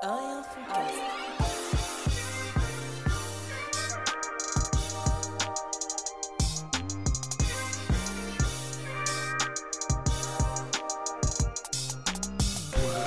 Rien Foodcast.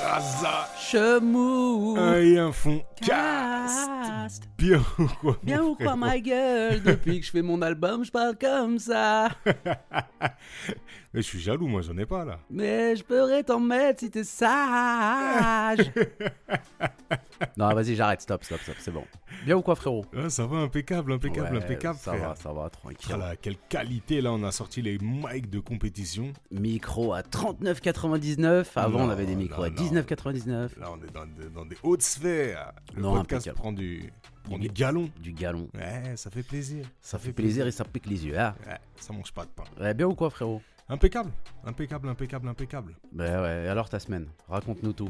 Raza, Chemou un fond cast. Bien ou quoi Bien ou quoi ma gueule Depuis que je fais mon album, je parle comme ça Mais je suis jaloux, moi j'en ai pas là. Mais je pourrais t'en mettre si t'es sage Non vas-y j'arrête, stop, stop, stop, c'est bon. Bien ou quoi frérot? Ah, ça va, impeccable, impeccable, Ouais, impeccable, Ça frère. va, ça va, tranquille. Là, quelle qualité là, on a sorti les mics de compétition. Micro à 39,99. Avant on avait des micros non, à non. 19,99. Là, on est dans, de- dans des hautes sphères. Le Non, podcast impeccable. prend du, prend Du- du galon. Du galon. Ouais, ça fait plaisir. Ça fait plaisir et ça pique les yeux. Ah. Ouais, ça mange pas de pain. Ouais, bien ou quoi frérot? Impeccable, impeccable, impeccable, impeccable. Ben ouais, alors ta semaine? Raconte-nous tout.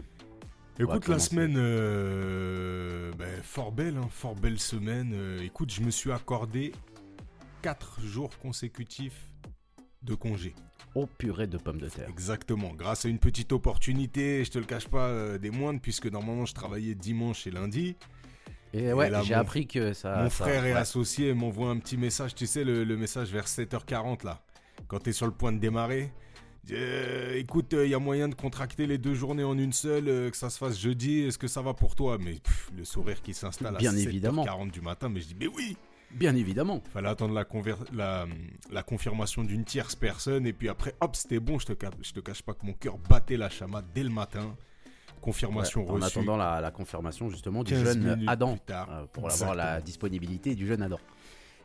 Écoute, la semaine, euh, ben, fort belle, hein, fort belle semaine. Euh, écoute, je me suis accordé 4 jours consécutifs de congé. Oh purée de pommes de terre. Exactement, grâce à une petite opportunité, je te le cache pas, euh, des moindres, puisque normalement je travaillais dimanche et lundi. Et ouais, j'ai appris que ça. Mon ça- frère et ouais. associé m'envoie un petit message, tu sais, le, le message vers 7h40 là, quand t'es sur le point de démarrer. Euh, écoute, il y a moyen de contracter les deux journées en une seule, euh, que ça se fasse jeudi, est-ce que ça va pour toi? Mais pff, le sourire qui s'installe à Bien 7h40 évidemment. du matin, mais je dis, mais oui Bien évidemment. Fallait attendre la, conver- la, la confirmation d'une tierce personne, et puis après, hop, c'était bon, je te, je te cache pas que mon cœur battait la chamade dès le matin. Confirmation Ouais, en reçue. attendant la, la confirmation justement du 15 jeune Adam euh, pour avoir la disponibilité du jeune Adam.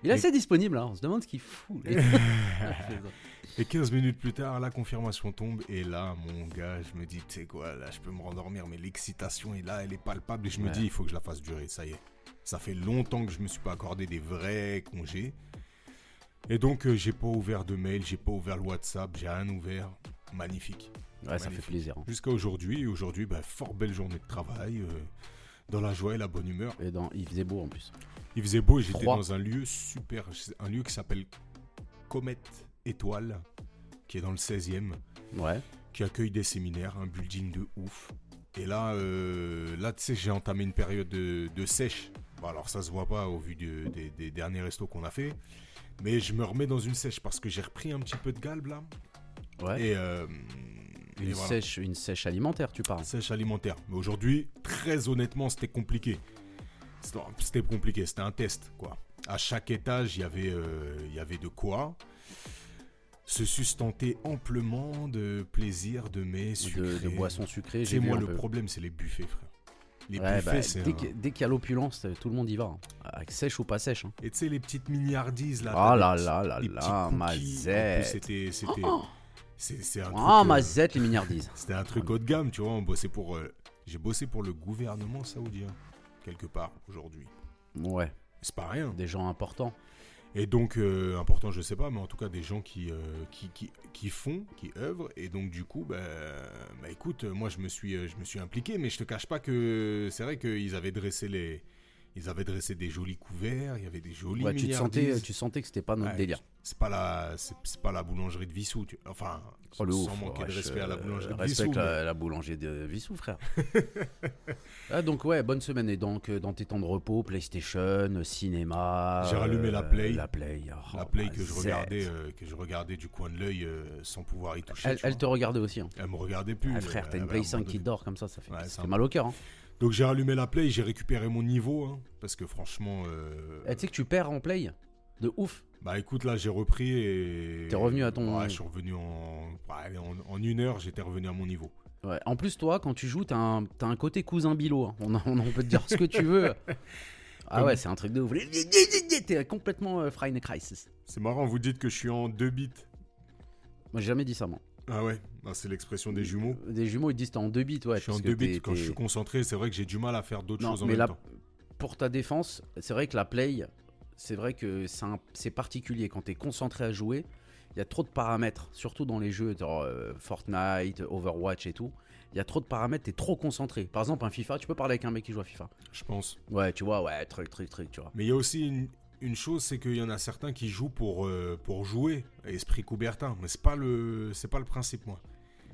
Il est assez disponible, hein, on se demande ce qu'il fout. Et 15 minutes plus tard, la confirmation tombe. Et là, mon gars, je me dis, tu sais quoi, là, je peux me rendormir. Mais l'excitation est là, elle est palpable. Et je me dis, il faut que je la fasse durer. Ça y est. Ça fait longtemps que je me suis pas accordé des vrais congés. Et donc, euh, j'ai pas ouvert de mail, j'ai pas ouvert le WhatsApp, j'ai rien ouvert. Magnifique. ouais, ça fait plaisir. hein. Jusqu'à aujourd'hui. Et aujourd'hui, bah, fort belle journée de travail. euh, dans la joie et la bonne humeur. Et dans, il faisait beau en plus. Il faisait beau et j'étais dans un lieu super. Un lieu qui s'appelle Comet Étoile, qui est dans le 16e. Ouais. qui accueille des séminaires, un building de ouf. Et là, euh, là tu sais, j'ai entamé une période de, de sèche. Bon, alors ça se voit pas au vu de- des, des derniers restos qu'on a fait. Mais je me remets dans une sèche parce que j'ai repris un petit peu de galbe là. Ouais. Et, euh, une, voilà. sèche, une sèche alimentaire, tu parles. Sèche alimentaire. Mais aujourd'hui, très honnêtement, c'était compliqué. C'était- compliqué, c'était un test, quoi. À chaque étage, il y avait, euh, il y avait de quoi se sustenter amplement de plaisir, de mets, sucrés. de boissons sucrées. C'est moi le peu. problème, c'est les buffets, frère. Les Ouais, buffets, bah, c'est. dès un- que- dès qu'il y a l'opulence, tout le monde y va. hein. Avec sèche ou pas sèche. hein. Et tu sais, les petites miniardises là. Ah t'as là là là là, ma. C'était. C'était. Oh. C'est- un. Ah, euh, ma zette, les mignardises. C'était un truc haut de gamme, tu vois. On bossait pour. euh, J'ai bossé pour le gouvernement saoudien, quelque part, aujourd'hui. Ouais, C'est pas rien. des gens importants. Et donc, euh, important, je sais pas, mais en tout cas, des gens qui, euh, qui, qui, qui font, qui œuvrent. Et donc, du coup, bah, bah, écoute, euh, moi, je me, suis, euh, je me suis impliqué, mais je te cache pas que c'est vrai qu'ils avaient dressé les. Ils avaient dressé des jolis couverts, il y avait des jolis Ouais, tu, te sentais, tu sentais que c'était pas notre Ouais, délire. C'est pas la, c'est pas la boulangerie de Vissou. Tu... Enfin, Oh, sans ouf. manquer de respect à la boulangerie de respecte Vissou. la boulangerie de Vissou, frère. ah, donc, ouais, bonne semaine. Et donc, euh, dans tes temps de repos, PlayStation, cinéma. J'ai rallumé la euh, Play. La Play. oh, La play ma que je regardais, euh, que je regardais du coin de l'œil euh, sans pouvoir y toucher. Elle, te regardait aussi. Hein. Elle me regardait plus. Ah, frère, t'as une Play 5 qui dort comme ça, ça fait, mal au cœur. Donc j'ai rallumé la play, j'ai récupéré mon niveau, hein, parce que franchement, euh, Eh, tu sais que tu perds en Play De ouf. bah écoute là j'ai repris et T'es revenu à ton- Ouais, je suis revenu en, ouais, en, en une heure, j'étais revenu à mon niveau. Ouais. En plus, toi, quand tu joues, t'as un, t'as un côté cousin Bilo. hein. On, on, on peut te dire ce que tu veux. Ah Comme- ouais, c'est un truc de ouf. T'es complètement euh, Friday Crisis. C'est marrant, vous dites que je suis en deux bits. Moi, j'ai jamais dit ça, moi. Ah ouais, bah, c'est l'expression des jumeaux. Des jumeaux, ils disent t'es en deux bits, ouais. je suis en deux bits quand je suis concentré. C'est vrai que j'ai du mal à faire d'autres choses en mais même là, temps. pour ta défense, c'est vrai que la play, c'est vrai que c'est particulier quand t'es concentré à jouer. Il y a trop de paramètres, surtout dans les jeux genre euh, Fortnite, Overwatch et tout. Il y a trop de paramètres, t'es trop concentré. Par exemple, un FIFA, tu peux parler avec un mec qui joue à FIFA. Je pense. Ouais, tu vois, ouais, truc, truc, truc, tu vois. Mais il y a aussi une, une chose, c'est qu'il y en a certains qui jouent pour, euh, pour jouer, esprit Coubertin. Mais c'est pas le c'est pas le principe moi.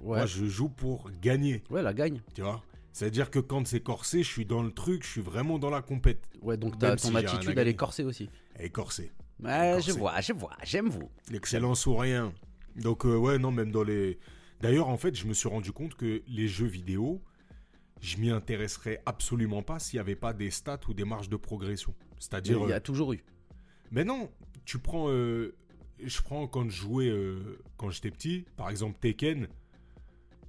Ouais, Moi je joue pour gagner. ouais la gagne. Tu vois? C'est-à-dire que quand c'est corsé, je suis dans le truc, je suis vraiment dans la compète. Ouais, donc Même ton si attitude, elle est corsée aussi. Elle est corsée. Ouais, je vois, je vois, j'aime vous. L'excellence ou rien. Donc, euh, ouais, non, même dans les. D'ailleurs, en fait, je me suis rendu compte que les jeux vidéo, je m'y intéresserais absolument pas s'il n'y avait pas des stats ou des marges de progression. C'est-à-dire. Il y euh, a toujours eu. Mais non, tu prends. euh, Je prends quand je jouais euh, quand j'étais petit, par exemple Tekken.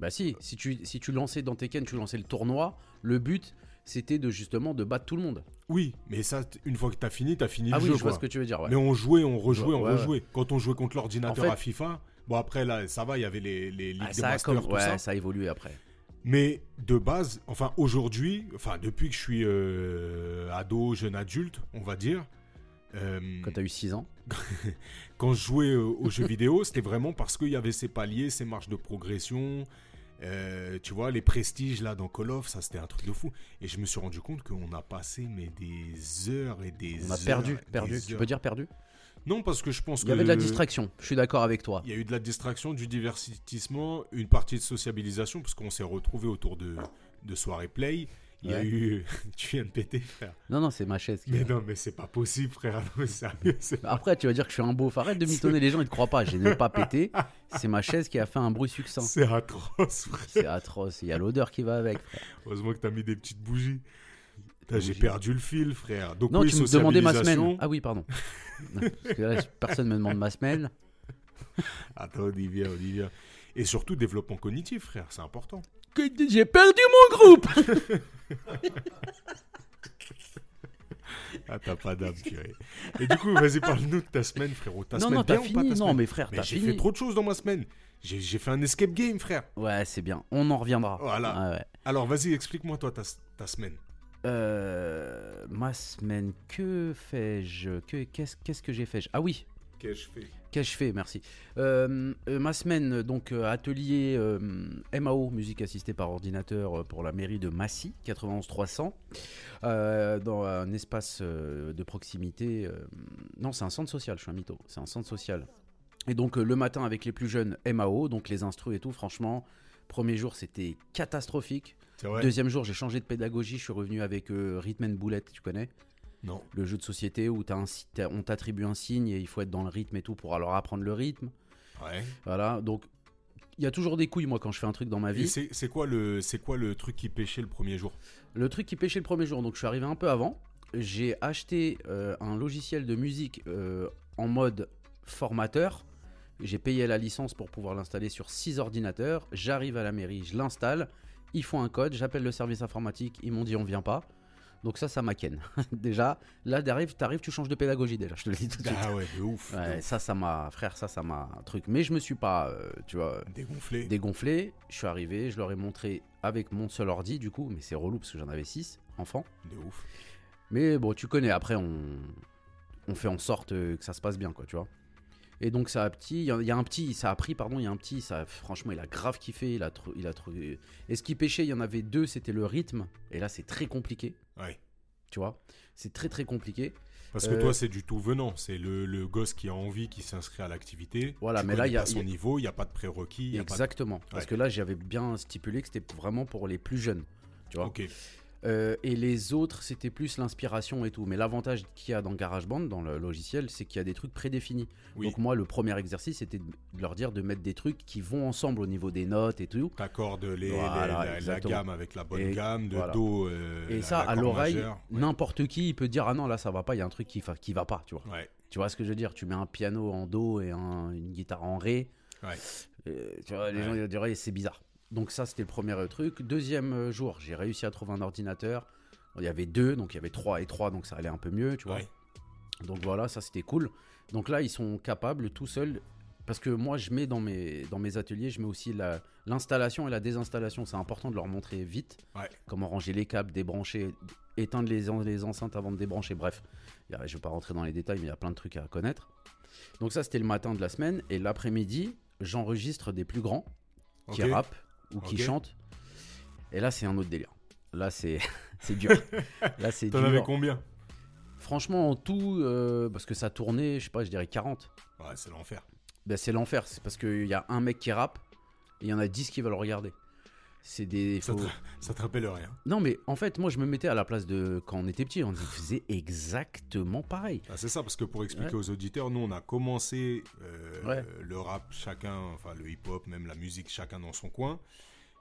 Bah si, si tu, si tu lançais dans Tekken, tu lançais le tournoi, le but, c'était de justement de battre tout le monde. Oui, mais ça, une fois que t'as fini, t'as fini ah le oui, jeu. je vois quoi. ce que tu veux dire. ouais. Mais on jouait, on rejouait, Ouais, on ouais, rejouait. Quand on jouait contre l'ordinateur En fait- à FIFA, bon après là, ça va, il y avait les, les ligues Ah, des ça, a masters, comme... tout ouais, ça. ça a évolué après. Mais de base, enfin aujourd'hui, enfin depuis que je suis euh, ado, jeune adulte, on va dire, euh, Quand t'as eu 6 ans. quand je jouais euh, aux jeux vidéo, c'était vraiment parce qu'il y avait ces paliers, ces marches de progression. euh, tu vois, les prestiges là dans Call of, ça c'était un truc de fou. Et je me suis rendu compte qu'on a passé mais des heures et des On a heures. perdu, perdu. Tu heures. peux dire perdu? Non, parce que je pense Il que. y avait de la distraction, je suis d'accord avec toi. Il y a eu de la distraction, du divertissement, une partie de sociabilisation, parce qu'on s'est retrouvés autour de, de soirées play. Il y a Ouais. eu. tu viens de péter, frère. Non, non, c'est ma chaise. qui- Mais non, mais c'est pas possible, frère. Non, sérieux, Après, tu vas dire que je suis un beauf. Arrête de mitonner les gens, ils te croient pas. Je n'ai pas pété. C'est ma chaise qui a fait un bruit succinct. c'est atroce, frère. C'est atroce. Il y a l'odeur qui va avec. frère. Heureusement que t'as mis des petites bougies. J'ai perdu le fil, frère. Donc, Non, oui, tu me demandais ma semaine. Ah oui, pardon. Non, Parce que là, personne me demande ma semaine. Attends, y vient. Et surtout, développement cognitif, frère, c'est important. J'ai perdu mon groupe Ah, t'as pas d'âme, purée. Et du coup, vas-y, parle-nous de ta semaine, frérot. Ta Non, semaine non, t'as bien ou pas, ta Non, mais frère, t'as j'ai fait trop de choses dans ma semaine. J'ai j'ai fait un escape game, frère. Ouais, c'est bien. On en reviendra. Voilà. Ah ouais. Alors, vas-y, explique-moi, toi, ta, ta semaine. Euh, ma semaine, que fais-je? Que- Qu'est-ce que j'ai fait Ah oui, Qu'ai-je fait? Qu'ai-je fait? Merci. Euh, euh, ma semaine, donc atelier euh, MAO, musique assistée par ordinateur pour la mairie de Massy, 91 300, euh, dans un espace de proximité. non, c'est un centre social, je suis un mytho, c'est un centre social. Et donc le matin avec les plus jeunes MAO, donc les instrus et tout, franchement, premier jour c'était catastrophique. Vrai Deuxième jour, j'ai changé de pédagogie, je suis revenu avec euh, Rhythm and Bullet, tu connais? Non. le jeu de société où un, on t'attribue un signe et il faut être dans le rythme et tout pour alors apprendre le rythme. Ouais. Voilà, donc il y a toujours des couilles moi quand je fais un truc dans ma vie. c'est c'est quoi, le- c'est quoi le truc qui pêchait le premier jour? Le truc qui pêchait le premier jour, donc je suis arrivé un peu avant. J'ai acheté euh, un logiciel de musique euh, en mode formateur. J'ai payé la licence pour pouvoir l'installer sur 6 ordinateurs. J'arrive à la mairie, je l'installe. Ils font un code, j'appelle le service informatique, ils m'ont dit on vient pas. Donc ça, ça m'aken. déjà, là, t'arrives, t'arrives, tu changes de pédagogie déjà, je te le dis tout de suite. Ah ouais, de ouf. Ouais, ça, ça m'a, frère, ça, ça m'a un truc. Mais je me suis pas, euh, tu vois, Dégonflé. dégonflé. Je suis arrivé, je leur ai montré avec mon seul ordi, du coup, mais c'est relou parce que j'en avais 6 enfants. De ouf. Mais bon, tu connais, après, on, on fait en sorte que ça se passe bien, quoi, tu vois. Et donc, ça a petit, il y, a- il y a un petit, ça a pris, pardon, il y a un petit, ça, franchement, il a grave kiffé, il a, il a trop. Et ce qui pêchait, il y en avait deux, c'était le rythme. Et là, c'est très compliqué, Ouais. tu vois? C'est très très compliqué. Parce que Euh, toi, c'est du tout venant. C'est le, le gosse qui a envie, qui s'inscrit à l'activité. Voilà, Tu mais là, il y a- son il y a- niveau, il n'y a pas de prérequis. de- Exactement. Parce Ouais. que là, j'avais bien stipulé que c'était vraiment pour les plus jeunes. Tu vois? Ok. Euh, et les autres, c'était plus l'inspiration et tout. Mais l'avantage qu'il y a dans GarageBand, dans le logiciel, c'est qu'il y a des trucs prédéfinis. Oui. Donc moi, le premier exercice, c'était de leur dire de mettre des trucs qui vont ensemble au niveau des notes et tout. T'accordes les, la- gamme avec la bonne Et gamme, de voilà. Do. euh, Et ça, à l'oreille. Ouais. n'importe qui, il peut dire ah non là ça va pas, il y a un truc qui, qui va pas, tu vois. Ouais. Tu vois ce que je veux dire? Tu mets un piano en do et un- une guitare en ré. Ouais. Euh, tu vois, les gens ils diraient c'est bizarre. Donc ça c'était le premier euh, truc. Deuxième euh, jour, j'ai réussi à trouver un ordinateur. Il y avait deux, donc il y avait trois et trois, donc ça allait un peu mieux, tu vois. Ouais. Donc voilà, ça c'était cool. Donc là, ils sont capables tout seuls. Parce que moi, je mets dans mes, dans mes ateliers, je mets aussi la- l'installation et la désinstallation. C'est important de leur montrer vite Ouais. comment ranger les câbles, débrancher, éteindre les, les enceintes avant de débrancher. Bref, je ne vais pas rentrer dans les détails, mais il y a plein de trucs à connaître. Donc ça, c'était le matin de la semaine. Et l'après-midi, j'enregistre des plus grands qui rappent ou qui Ok. chantent. Et là, c'est un autre délire. Là, c'est c'est dur. Là, c'est T'en avais combien? Franchement, en tout, euh, parce que ça tournait, je sais pas, je dirais 40. Ouais, c'est l'enfer. Ben, c'est l'enfer. C'est parce qu'il y a un mec qui rappe et il y en a 10 qui veulent le regarder. C'est des. Ça, faut- te, ça te rappelle rien. Non, mais en fait, moi, je me mettais à la place de quand on était petit. On faisait exactement pareil. Ah, c'est ça, parce que pour expliquer Ouais. aux auditeurs, nous, on a commencé euh, Ouais. le rap, chacun, enfin le hip-hop, même la musique, chacun dans son coin.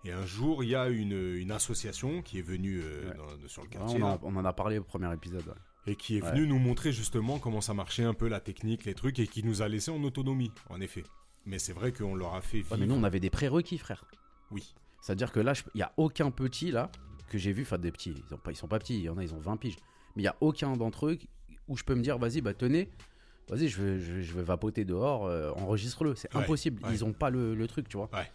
Et un jour, il y a une, une association qui est venue euh, Ouais. dans- sur le quartier on, on en a parlé au premier épisode. et qui est venue nous montrer justement comment ça marchait un peu la technique, les trucs, et qui nous a laissé en autonomie, en effet. Mais c'est vrai qu'on leur a fait vivre. Mais nous, on avait des prérequis, frère. Oui. C'est-à-dire que là, il n'y a aucun petit là que j'ai vu, enfin des petits, ils, ont pas, ils sont pas petits, il y en a, ils ont 20 piges. Mais il n'y a aucun d'entre eux où je peux me dire, vas-y, bah tenez, vas-y, je vais, je, vais- je vais vapoter dehors, euh, enregistre-le. C'est Ouais, impossible, ouais. ils ont pas le, le truc, tu vois. Ouais.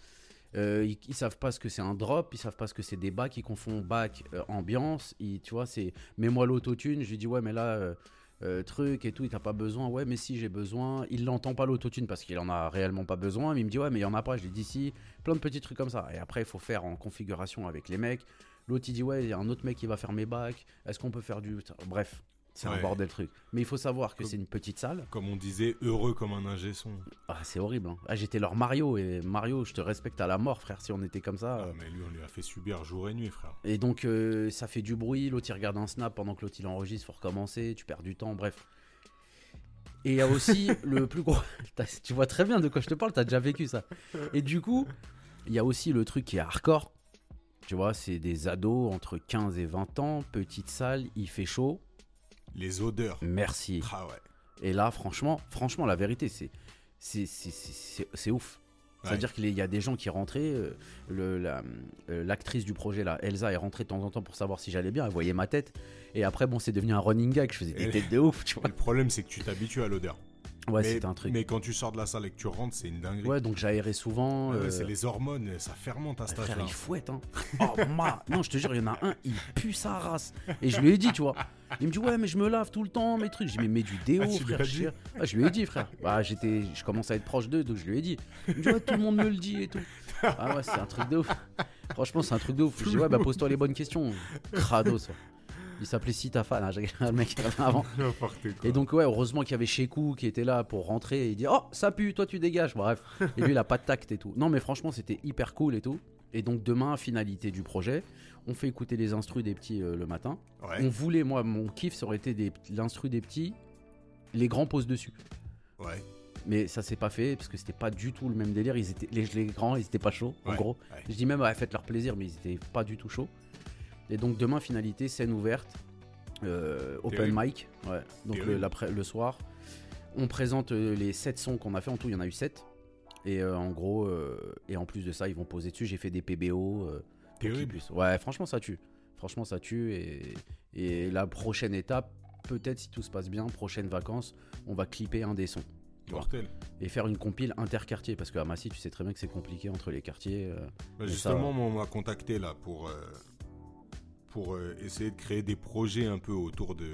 Euh, ils, ils savent pas ce que c'est un drop, ils savent pas ce que c'est des bacs, ils confondent bac, euh, ambiance, ils- tu vois, c'est mets-moi l'autotune, je lui dis ouais mais là euh, truc et tout, il t'a pas besoin, ouais mais si j'ai besoin, il l'entend pas l'autotune parce qu'il en a réellement pas besoin, mais il me dit ouais mais il y en a pas, je lui dis si, plein de petits trucs comme ça, et après il faut faire en configuration avec les mecs, l'autre il dit ouais il y a un autre mec qui va faire mes bacs, est-ce qu'on peut faire du... Bref, c'est un bordel truc, mais il faut savoir que c'est une petite salle, Comme on disait, heureux comme un ingé son. ah, c'est horrible, hein. Ah, j'étais leur Mario, et Mario je te respecte à la mort frère, si on était comme ça... Ah, mais lui, on lui a fait subir jour et nuit, frère. Et donc, euh, ça fait du bruit. L'autre, il regarde un snap pendant que l'autre, il enregistre. faut recommencer. Tu perds du temps. Bref. Et il y a aussi le plus gros. Tu vois très bien de quoi je te parle. T'as déjà vécu ça. Et du coup, il y a aussi le truc qui est hardcore. Tu vois, c'est des ados entre 15 et 20 ans. Petite salle. Il fait chaud. Les odeurs. Merci. Ah ouais. Et là, franchement, franchement, la vérité, c'est. C'est c'est- c'est- c'est- c'est ouf. Ouais. C'est-à-dire qu'il y a des gens qui rentraient, euh, la- euh, l'actrice du projet là, Elsa, est rentrée de temps en temps pour savoir si j'allais bien, elle voyait ma tête. Et après, bon, c'est devenu un running gag, je faisais des Et- têtes de ouf, tu Et vois. le problème, c'est que tu t'habitues à l'odeur. Ouais, c'était un truc. Mais quand tu sors de la salle et que tu rentres, c'est une dinguerie. Ouais, donc j'aérais souvent. Ouais, euh, C'est les hormones, ça fermente à cet Frère, âge-là. il fouette, hein. Oh, ma... Non, je te jure, il y en a un, il pue sa race. Et je lui ai dit, tu vois. Il me dit, ouais, mais je me lave tout le temps, mes trucs. Je dis, mais mets du déo, Ah, lui frère. dit Ah, je lui ai dit, frère. Bah, j'étais, je commence à être proche d'eux, donc je lui ai dit. Il me dit, ouais, tout le monde me le dit et tout. Ah ouais, c'est un truc de ouf. Franchement, c'est un truc de ouf. Je dis, ouais, bah, pose-toi les bonnes questions. Crado, ça. Il s'appelait Sitafan, hein, le mec qui avait avant. Et donc, ouais, heureusement qu'il y avait Shekou qui était là pour rentrer et il dit Oh, ça pue, toi tu dégages. Bref. Et lui, il a pas de tact et tout. Non, mais franchement, c'était hyper cool et tout. Et donc, demain, finalité du projet, on fait écouter les instrus des petits euh, le matin. Ouais, On voulait, moi, mon kiff, ça aurait été des- l'instru des petits, les grands posent dessus. ouais, Mais ça s'est pas fait parce que c'était pas du tout le même délire. Ils étaient, les, les grands, ils étaient pas chauds, en gros. ouais. Je dis même, ouais, faites leur plaisir, mais ils étaient pas du tout chauds. Et donc, demain, finalité, scène ouverte, euh, open Terrible. mic, ouais. Donc, le, Terrible. l'après- le soir, on présente euh, les 7 sons qu'on a fait. En tout, il y en a eu 7. Et euh, en gros, euh, et en plus de ça, ils vont poser dessus. J'ai fait des PBO. Terrible. puissent- Ouais, franchement, ça tue. Franchement, ça tue. Et, et la prochaine étape, peut-être si tout se passe bien, prochaine vacances, on va clipper un des sons. Mortel. Et faire une compile interquartier. Parce qu'à Massy, tu sais très bien que c'est compliqué entre les quartiers. euh. Bah, justement, ça- moi, on m'a contacté là pour, euh, pour euh, essayer de créer des projets un peu autour de,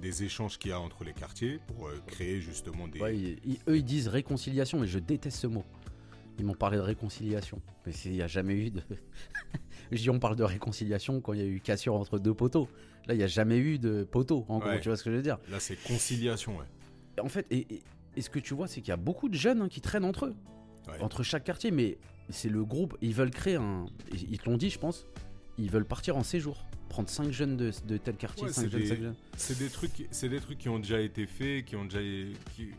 des échanges qu'il y a entre les quartiers, pour euh, créer justement des. Ouais, ils- ils- eux, ils disent réconciliation, et je déteste ce mot. Ils m'ont parlé de réconciliation. Mais il n'y a jamais eu de. je dis, on parle de réconciliation quand il y a eu cassure entre deux poteaux. Là, il n'y a jamais eu de poteau, en gros, Ouais. tu vois ce que je veux dire. Là, c'est conciliation, ouais. En fait, et, et- et ce que tu vois, c'est qu'il y a beaucoup de jeunes hein, qui traînent entre eux, Ouais. entre chaque quartier, mais c'est le groupe, ils veulent créer un. Ils te l'ont dit, je pense, ils veulent partir en séjour. Prendre 5 jeunes de, de tel quartier, Ouais, 5 c'est jeunes, des- 5 jeunes. C'est des trucs, c'est des trucs qui ont déjà été faits, qui ont déjà. qui-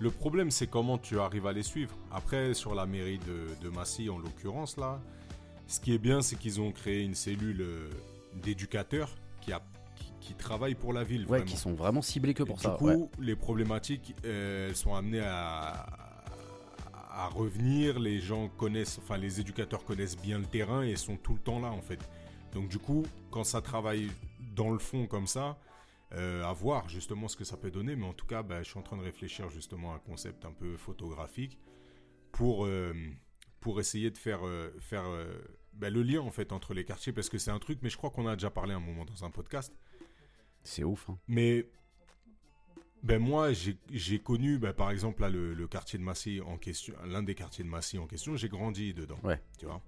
Le problème, c'est comment tu arrives à les suivre. Après, sur la mairie de, de Massy, en l'occurrence là, ce qui est bien, c'est qu'ils ont créé une cellule euh, d'éducateurs qui a qui, travaillent pour la ville. Ouais, vraiment. qui sont vraiment ciblés que Et pour du ça. coup, ouais. les problématiques, euh, elles sont amenées à, à revenir. Les gens connaissent, enfin, les éducateurs connaissent bien le terrain et sont tout le temps là, en fait. Donc, du coup, quand ça travaille dans le fond comme ça, euh, à voir justement ce que ça peut donner. Mais en tout cas, bah, je suis en train de réfléchir justement à un concept un peu photographique pour, euh, pour essayer de faire, euh, faire bah, le lien en fait entre les quartiers parce que c'est un truc, mais je crois qu'on a déjà parlé un moment dans un podcast. C'est ouf. hein. Mais ben moi, j'ai connu, ben, par exemple, là, le, le quartier de Massy en question, l'un des quartiers de Massy en question, j'ai grandi dedans. Ouais. Tu vois.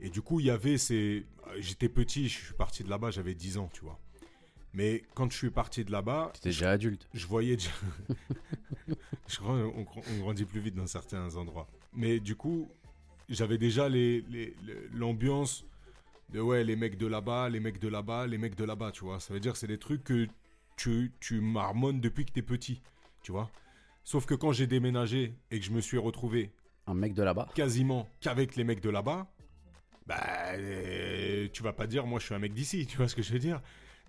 Et du coup, il y avait ces. J'étais petit, je suis parti de là-bas, j'avais 10 ans, tu vois. Mais quand je suis parti de là-bas, T'étais déjà adulte. je voyais déjà. je crois on, on grandit plus vite dans certains endroits. Mais du coup, j'avais déjà les, les- le- l'ambiance de ouais, les mecs de là-bas, les mecs de là-bas, les mecs de là-bas, tu vois. Ça veut dire que c'est des trucs que tu, tu marmonnes depuis que t'es petit, tu vois. Sauf que quand j'ai déménagé et que je me suis retrouvé Un mec de là-bas. quasiment qu'avec les mecs de là-bas, bah, euh, tu vas pas dire, moi je suis un mec d'ici, tu vois ce que je veux dire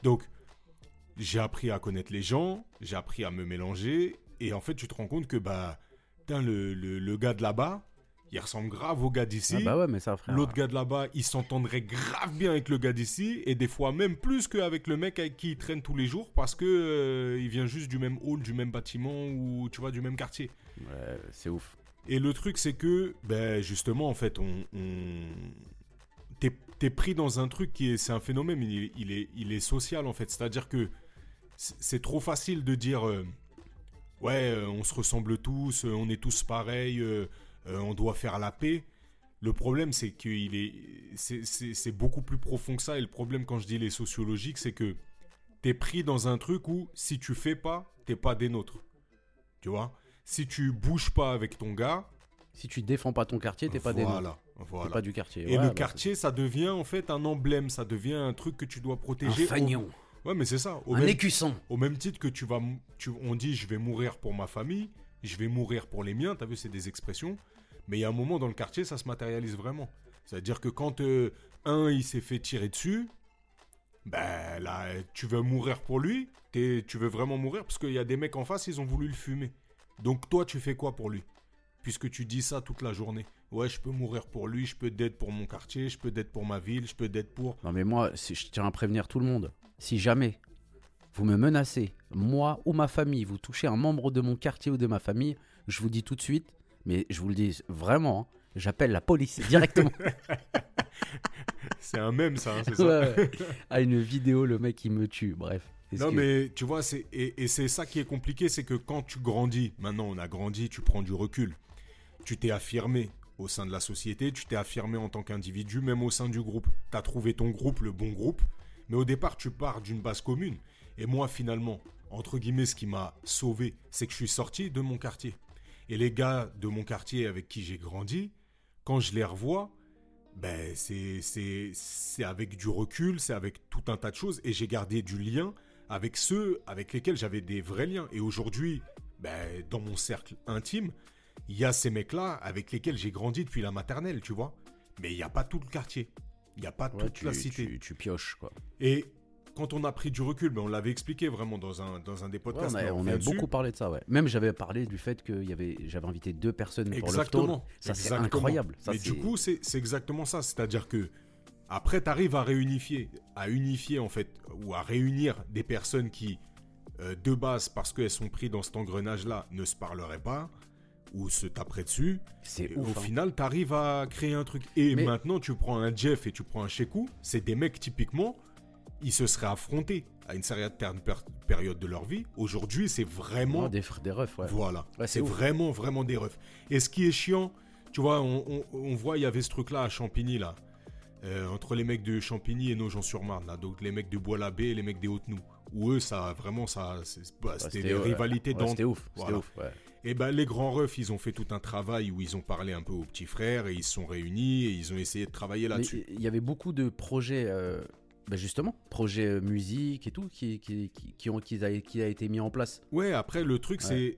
Donc, j'ai appris à connaître les gens, j'ai appris à me mélanger, et en fait, tu te rends compte que, bah, putain, le, le, le gars de là-bas, il ressemble grave au gars d'ici. Ah bah ouais, mais ça, frère. L'autre gars de là-bas, il s'entendrait grave bien avec le gars d'ici, et des fois même plus qu'avec le mec avec qui il traîne tous les jours, parce que euh, il vient juste du même hall, du même bâtiment, ou tu vois, du même quartier. Ouais, c'est ouf. Et le truc, c'est que, ben, justement, en fait, on. on... T'es, t'es pris dans un truc qui est. C'est un phénomène, il est, il est, il est social, en fait. C'est-à-dire que c'est, c'est trop facile de dire. euh, ouais, euh, on se ressemble tous, euh, on est tous pareils, euh, on doit faire la paix. Le problème, c'est que il est, c'est, beaucoup plus profond que ça. Et le problème, quand je dis les sociologiques, c'est que t'es pris dans un truc où si tu fais pas, t'es pas des nôtres. Tu vois? Si tu bouges pas avec ton gars, Si tu défends pas ton quartier, t'es pas des voilà, nôtres. T'es voilà. pas du quartier. Et Ouais, le bah, quartier, ça devient en fait un emblème, ça devient un truc que tu dois protéger. Un fagnon. Au- Ouais, mais c'est ça. Au Un même, écusson. au même titre que tu vas, tu, on dit je vais mourir pour ma famille, je vais mourir pour les miens. T'as vu, c'est des expressions. Mais il y a un moment dans le quartier, ça se matérialise vraiment. C'est-à-dire que quand euh, un il s'est fait tirer dessus, ben là, tu veux mourir pour lui. t'es- tu veux vraiment mourir parce qu'il y a des mecs en face, ils ont voulu le fumer. Donc toi, tu fais quoi pour lui? Puisque tu dis ça toute la journée. Ouais, je peux mourir pour lui, je peux d'être pour mon quartier, je peux d'être pour ma ville, je peux d'être pour. Non mais moi, je tiens à prévenir tout le monde. Si jamais vous me menacez, moi ou ma famille, vous touchez un membre de mon quartier ou de ma famille, je vous dis tout de suite, mais je vous le dis vraiment, j'appelle la police directement. C'est un même ça, hein, c'est ça. Ouais, ouais. À une vidéo, le mec il me tue. Bref. Non, mais tu vois, c'est, et, et c'est ça qui est compliqué, c'est que quand tu grandis, maintenant on a grandi, tu prends du recul, tu t'es affirmé au sein de la société, tu t'es affirmé en tant qu'individu, même au sein du groupe. Tu as trouvé ton groupe, le bon groupe, mais au départ, tu pars d'une base commune. Et moi, finalement, entre guillemets, ce qui m'a sauvé, c'est que je suis sorti de mon quartier. Et les gars de mon quartier avec qui j'ai grandi, quand je les revois, ben c'est, c'est, c'est avec du recul, c'est avec tout un tas de choses, et j'ai gardé du lien avec ceux avec lesquels j'avais des vrais liens. Et aujourd'hui, ben, dans mon cercle intime, il y a ces mecs-là avec lesquels j'ai grandi depuis la maternelle, tu vois. Mais il n'y a pas tout le quartier. Il n'y a pas Ouais, toute tu, la cité. tu- tu pioches quoi. Et quand on a pris du recul, ben, on l'avait expliqué vraiment dans un, dans un des Ouais, podcasts. on a, on beaucoup parlé de ça, ouais. Même j'avais parlé du fait que j'avais invité deux personnes pour le Exactement. Ça c'est exactement. incroyable. Ça, Mais du coup, c'est exactement ça. C'est-à-dire que après, tu arrives à réunifier, à unifier en fait, ou à réunir des personnes qui, euh, de base, parce qu'elles sont prises dans cet engrenage-là, ne se parleraient pas ou se taperaient dessus. c'est au hein. final, tu arrives à créer un truc. Et Mais- maintenant, tu prends un Jeff et tu prends un Sheku, c'est des mecs typiquement, ils se seraient affrontés à une certaine période de leur vie. Aujourd'hui, c'est vraiment des, des refs, ouais. voilà. Ouais, c'est vraiment, vraiment des refs. Et ce qui est chiant, tu vois, on, on- on voit, il y avait ce truc-là à Champigny, là. euh, entre les mecs de Champigny et Nogent-sur-Marne, là. Donc les mecs de Bois-l'Abbé et les mecs des Hautes-Nous. Où eux, ça, vraiment, ça, bah, Ouais, c'était des ouais, rivalités dans. C'était ouf. Voilà. ouf, ouais. Et ben les grands refs, ils ont fait tout un travail où ils ont parlé un peu aux petits frères et ils se sont réunis et ils ont essayé de travailler là-dessus. il y avait beaucoup de projets, euh, bah, justement, projets euh, musique et tout, qui, qui, qui, qui ont, qui, a, qui a été mis en place. Ouais, après, le truc, Ouais. c'est.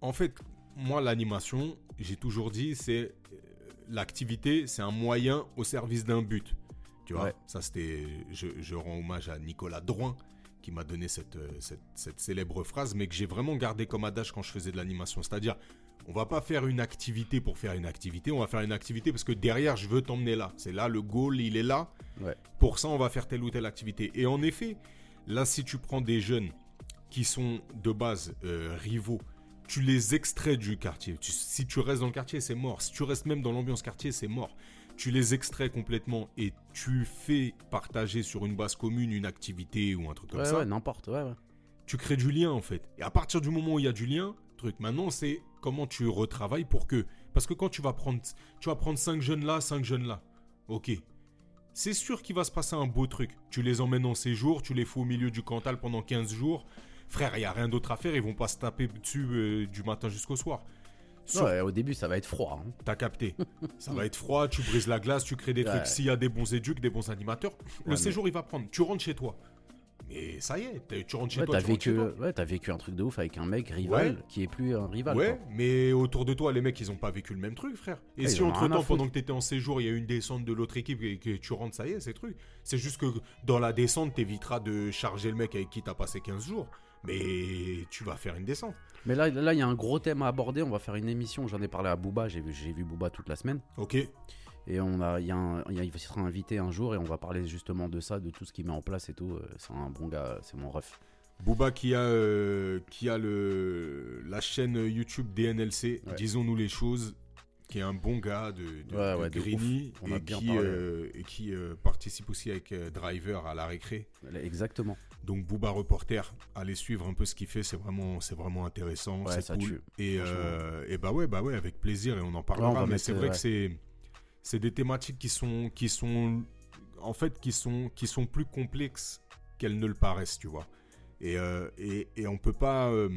En fait, moi, l'animation, j'ai toujours dit, c'est. euh, L'activité, c'est un moyen au service d'un but. Tu vois Ouais. Ça, c'était. Je, je rends hommage à Nicolas Drouin, qui m'a donné cette, euh, cette, cette célèbre phrase, mais que j'ai vraiment gardé comme adage quand je faisais de l'animation. C'est-à-dire, on va pas faire une activité pour faire une activité, on va faire une activité parce que derrière, je veux t'emmener là. C'est là, le goal, il est là. Ouais. Pour ça, on va faire telle ou telle activité. Et en effet, là, si tu prends des jeunes qui sont de base euh, rivaux, tu les extrais du quartier. Tu- si tu restes dans le quartier, c'est mort. Si tu restes même dans l'ambiance quartier, c'est mort. Tu les extrais complètement et tu fais partager sur une base commune une activité ou un truc comme Ouais, ça. ouais, n'importe, ouais, ouais. Tu crées du lien en fait. Et à partir du moment où il y a du lien, truc, maintenant c'est comment tu retravailles pour que. Parce que quand tu vas prendre, tu vas prendre 5 jeunes là, 5 jeunes là. Ok. C'est sûr qu'il va se passer un beau truc. Tu les emmènes en séjour, tu les fous au milieu du Cantal pendant 15 jours. Frère, il n'y a rien d'autre à faire, ils vont pas se taper dessus euh, du matin jusqu'au soir. Sur- Ouais, au début, ça va être froid. hein. T'as capté. Ça va être froid, tu brises la glace, tu crées des Ouais. trucs. S'il y a des bons éduques, des bons animateurs, le mais- séjour il va prendre. Tu rentres chez toi. Mais ça y est, tu rentres chez Ouais, toi. t'as tu chez vécu, toi. ouais, t'as vécu un truc de ouf avec un mec rival Ouais. qui est plus un rival. Ouais, quoi. mais autour de toi, les mecs, ils ont pas vécu le même truc, frère. Et Ouais, si entre temps, pendant que t'étais en séjour, il y a eu une descente de l'autre équipe et que tu rentres, ça y est, c'est truc. C'est juste que dans la descente, t'éviteras de charger le mec avec qui t'as passé 15 jours. Mais tu vas faire une descente. Mais là, là, il y a un gros thème à aborder. On va faire une émission. J'en ai parlé à Booba. J'ai vu, j'ai vu Booba toute la semaine. Ok Et on a, il y a un- il y a- il sera invité un jour et on va parler justement de ça, de tout ce qu'il met en place et tout. Euh, C'est un bon gars. C'est mon ref. Booba qui a, euh, qui a le, la chaîne YouTube DNLC, Ouais. disons-nous les choses, qui est un bon gars de, de, Ouais, de ouais, de Grigny ouf. On a et, bien qui, parlé. euh, et qui euh, participe aussi avec euh, Driver à la récré. Exactement. Donc Booba Reporter, allez suivre un peu ce qu'il fait, c'est vraiment, c'est vraiment intéressant, Ouais, c'est cool. tue, Et, euh, et bah ouais, bah ouais, avec plaisir et on en parlera. Mais c'est vrai euh, que c'est, c'est des thématiques qui sont, qui sont, en fait, qui sont, qui sont plus complexes qu'elles ne le paraissent, tu vois. Et, euh, et, et on peut pas, euh,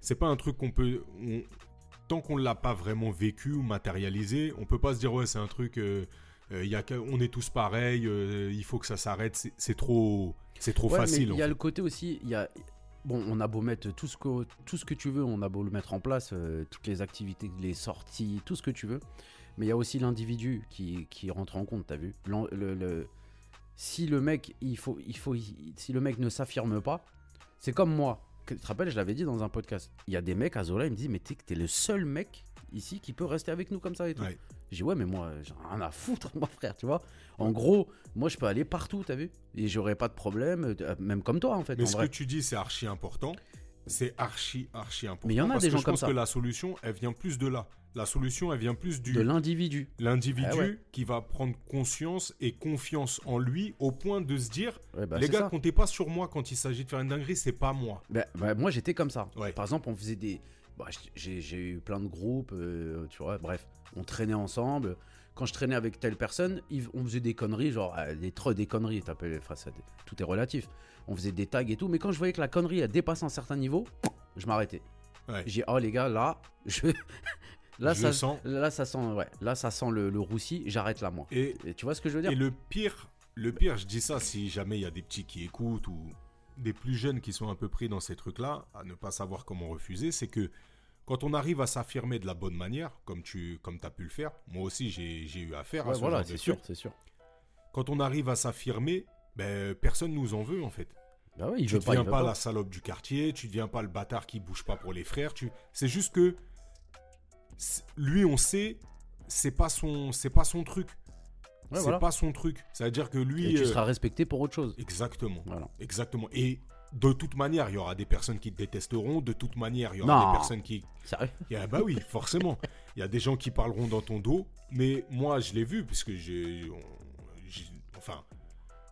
c'est pas un truc qu'on peut, on- tant qu'on l'a pas vraiment vécu ou matérialisé, on peut pas se dire ouais c'est un truc, euh, euh, y a, on est tous pareils, euh, il faut que ça s'arrête, c'est, trop, c'est trop Ouais, facile. il y a fait. le côté aussi, il y a bon, on a beau mettre tout ce que tout ce que tu veux, on a beau le mettre en place, euh, toutes les activités, les sorties, tout ce que tu veux, mais il y a aussi l'individu qui, qui rentre en compte, t'as vu le, le- si le mec, il faut, il faut, il- si le mec ne s'affirme pas, c'est comme moi. Tu te rappelles, je l'avais dit dans un podcast. Il y a des mecs à Zola, ils me disent, mais t'es t'es le seul mec ici qui peut rester avec nous comme ça et tout. Ouais. J'ai dit, ouais, mais moi, j'ai rien à foutre, moi, frère, tu vois. En gros, moi, je peux aller partout, t'as vu Et j'aurais pas de problème, euh, même comme toi, en fait. Mais en ce vrai. que tu dis, c'est archi important. C'est archi, archi important. Mais il y en a parce des que gens je comme pense ça. que la solution, elle vient plus de là. La solution, elle vient plus du De l'individu. l'individu ouais. qui va prendre conscience et confiance en lui au point de se dire Ouais, bah, les gars, ça. comptez pas sur moi quand il s'agit de faire une dinguerie, c'est pas moi. Bah, bah, moi, j'étais comme ça. Ouais. Par exemple, on faisait des. Bah, j'ai eu plein de groupes, euh, tu vois, bref. On traînait ensemble. Quand je traînais avec telle personne, on faisait des conneries, genre euh, des trop des conneries. enfin, ça- tout est relatif. On faisait des tags et tout, mais quand je voyais que la connerie elle dépassait un certain niveau, je m'arrêtais. Ouais. J'ai dit, oh les gars, là, je. là, Je ça, sens. là, ça sent, ouais, là, ça sent le, le roussi, j'arrête là, moi. Et, Et tu vois ce que je veux dire? et le pire, le pire, je dis ça si jamais il y a des petits qui écoutent ou des plus jeunes qui sont un peu pris dans ces trucs-là, à ne pas savoir comment refuser, c'est que quand on arrive à s'affirmer de la bonne manière, comme tu comme as pu le faire, moi aussi j'ai eu affaire à Ouais, ce voilà, c'est sûr, c'est sûr. Quand on arrive à s'affirmer, ben, personne nous en veut en fait. Bah ouais, il tu ne deviens pas, pas. la salope du quartier, tu ne deviens pas le bâtard qui bouge pas pour les frères. Tu... C'est juste que lui, on sait, c'est pas son, c'est pas son truc. Ouais, c'est voilà. pas son truc. Ça veut dire que lui, Et tu euh, seras respecté pour autre chose. exactement, Voilà. exactement. Et de toute manière, il y aura des personnes qui te détesteront. De toute manière, il y aura Non. des personnes qui, Sérieux? Il y a- bah oui, forcément. Il y a des gens qui parleront dans ton dos, mais moi, je l'ai vu, puisque j'ai. on- j'ai- Enfin,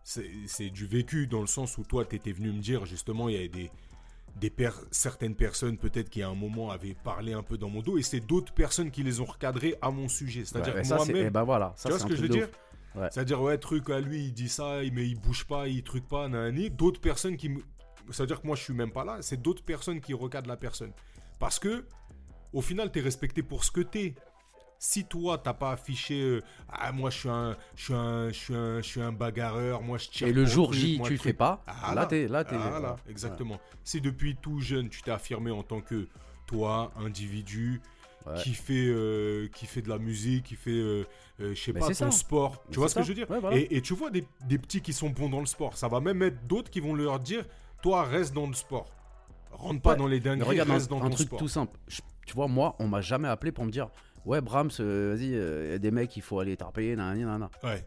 c'est du vécu dans le sens où toi, tu étais venu me dire, justement, il y avait des. Des per- certaines personnes peut-être qui à un moment avaient parlé un peu dans mon dos et c'est d'autres personnes qui les ont recadrés à mon sujet. C'est-à-dire Ouais, que moi-même, eh ben voilà, ça, tu vois c'est ce que je veux dire. Ouais. C'est-à-dire, ouais, truc à lui, il dit ça, mais il bouge pas, il truc pas, nanani. D'autres personnes qui me. C'est-à-dire que moi, je suis même pas là, c'est d'autres personnes qui recadrent la personne. Parce que, au final, t'es respecté pour ce que t'es. Si toi, t'as pas affiché, euh, ah, moi, je suis un, je suis un, je suis un, je suis un bagarreur, moi, je tire. Et le jour truc, J, moi, tu le fais pas. Ah, là, t'es. Là, t'es. Ah, là, exactement. Si depuis tout jeune, tu t'es affirmé en tant que toi, individu, Ouais. qui fait, euh, qui fait de la musique, qui fait, euh, euh, je sais pas, ton ça. sport. Mais Tu vois ce que ça. je veux dire? Ouais, voilà. et, et tu vois des, des petits qui sont bons dans le sport. Ça va même être d'autres qui vont leur dire, toi, reste dans le sport. Rentre pas Ouais, dans les dingueries, regarde, reste un, dans un ton truc sport. tout simple. Je- tu vois, moi, on m'a jamais appelé pour me dire Ouais, Brahms, euh, vas-y, il y a des mecs, il faut aller taper, nanani, nanana. Ouais.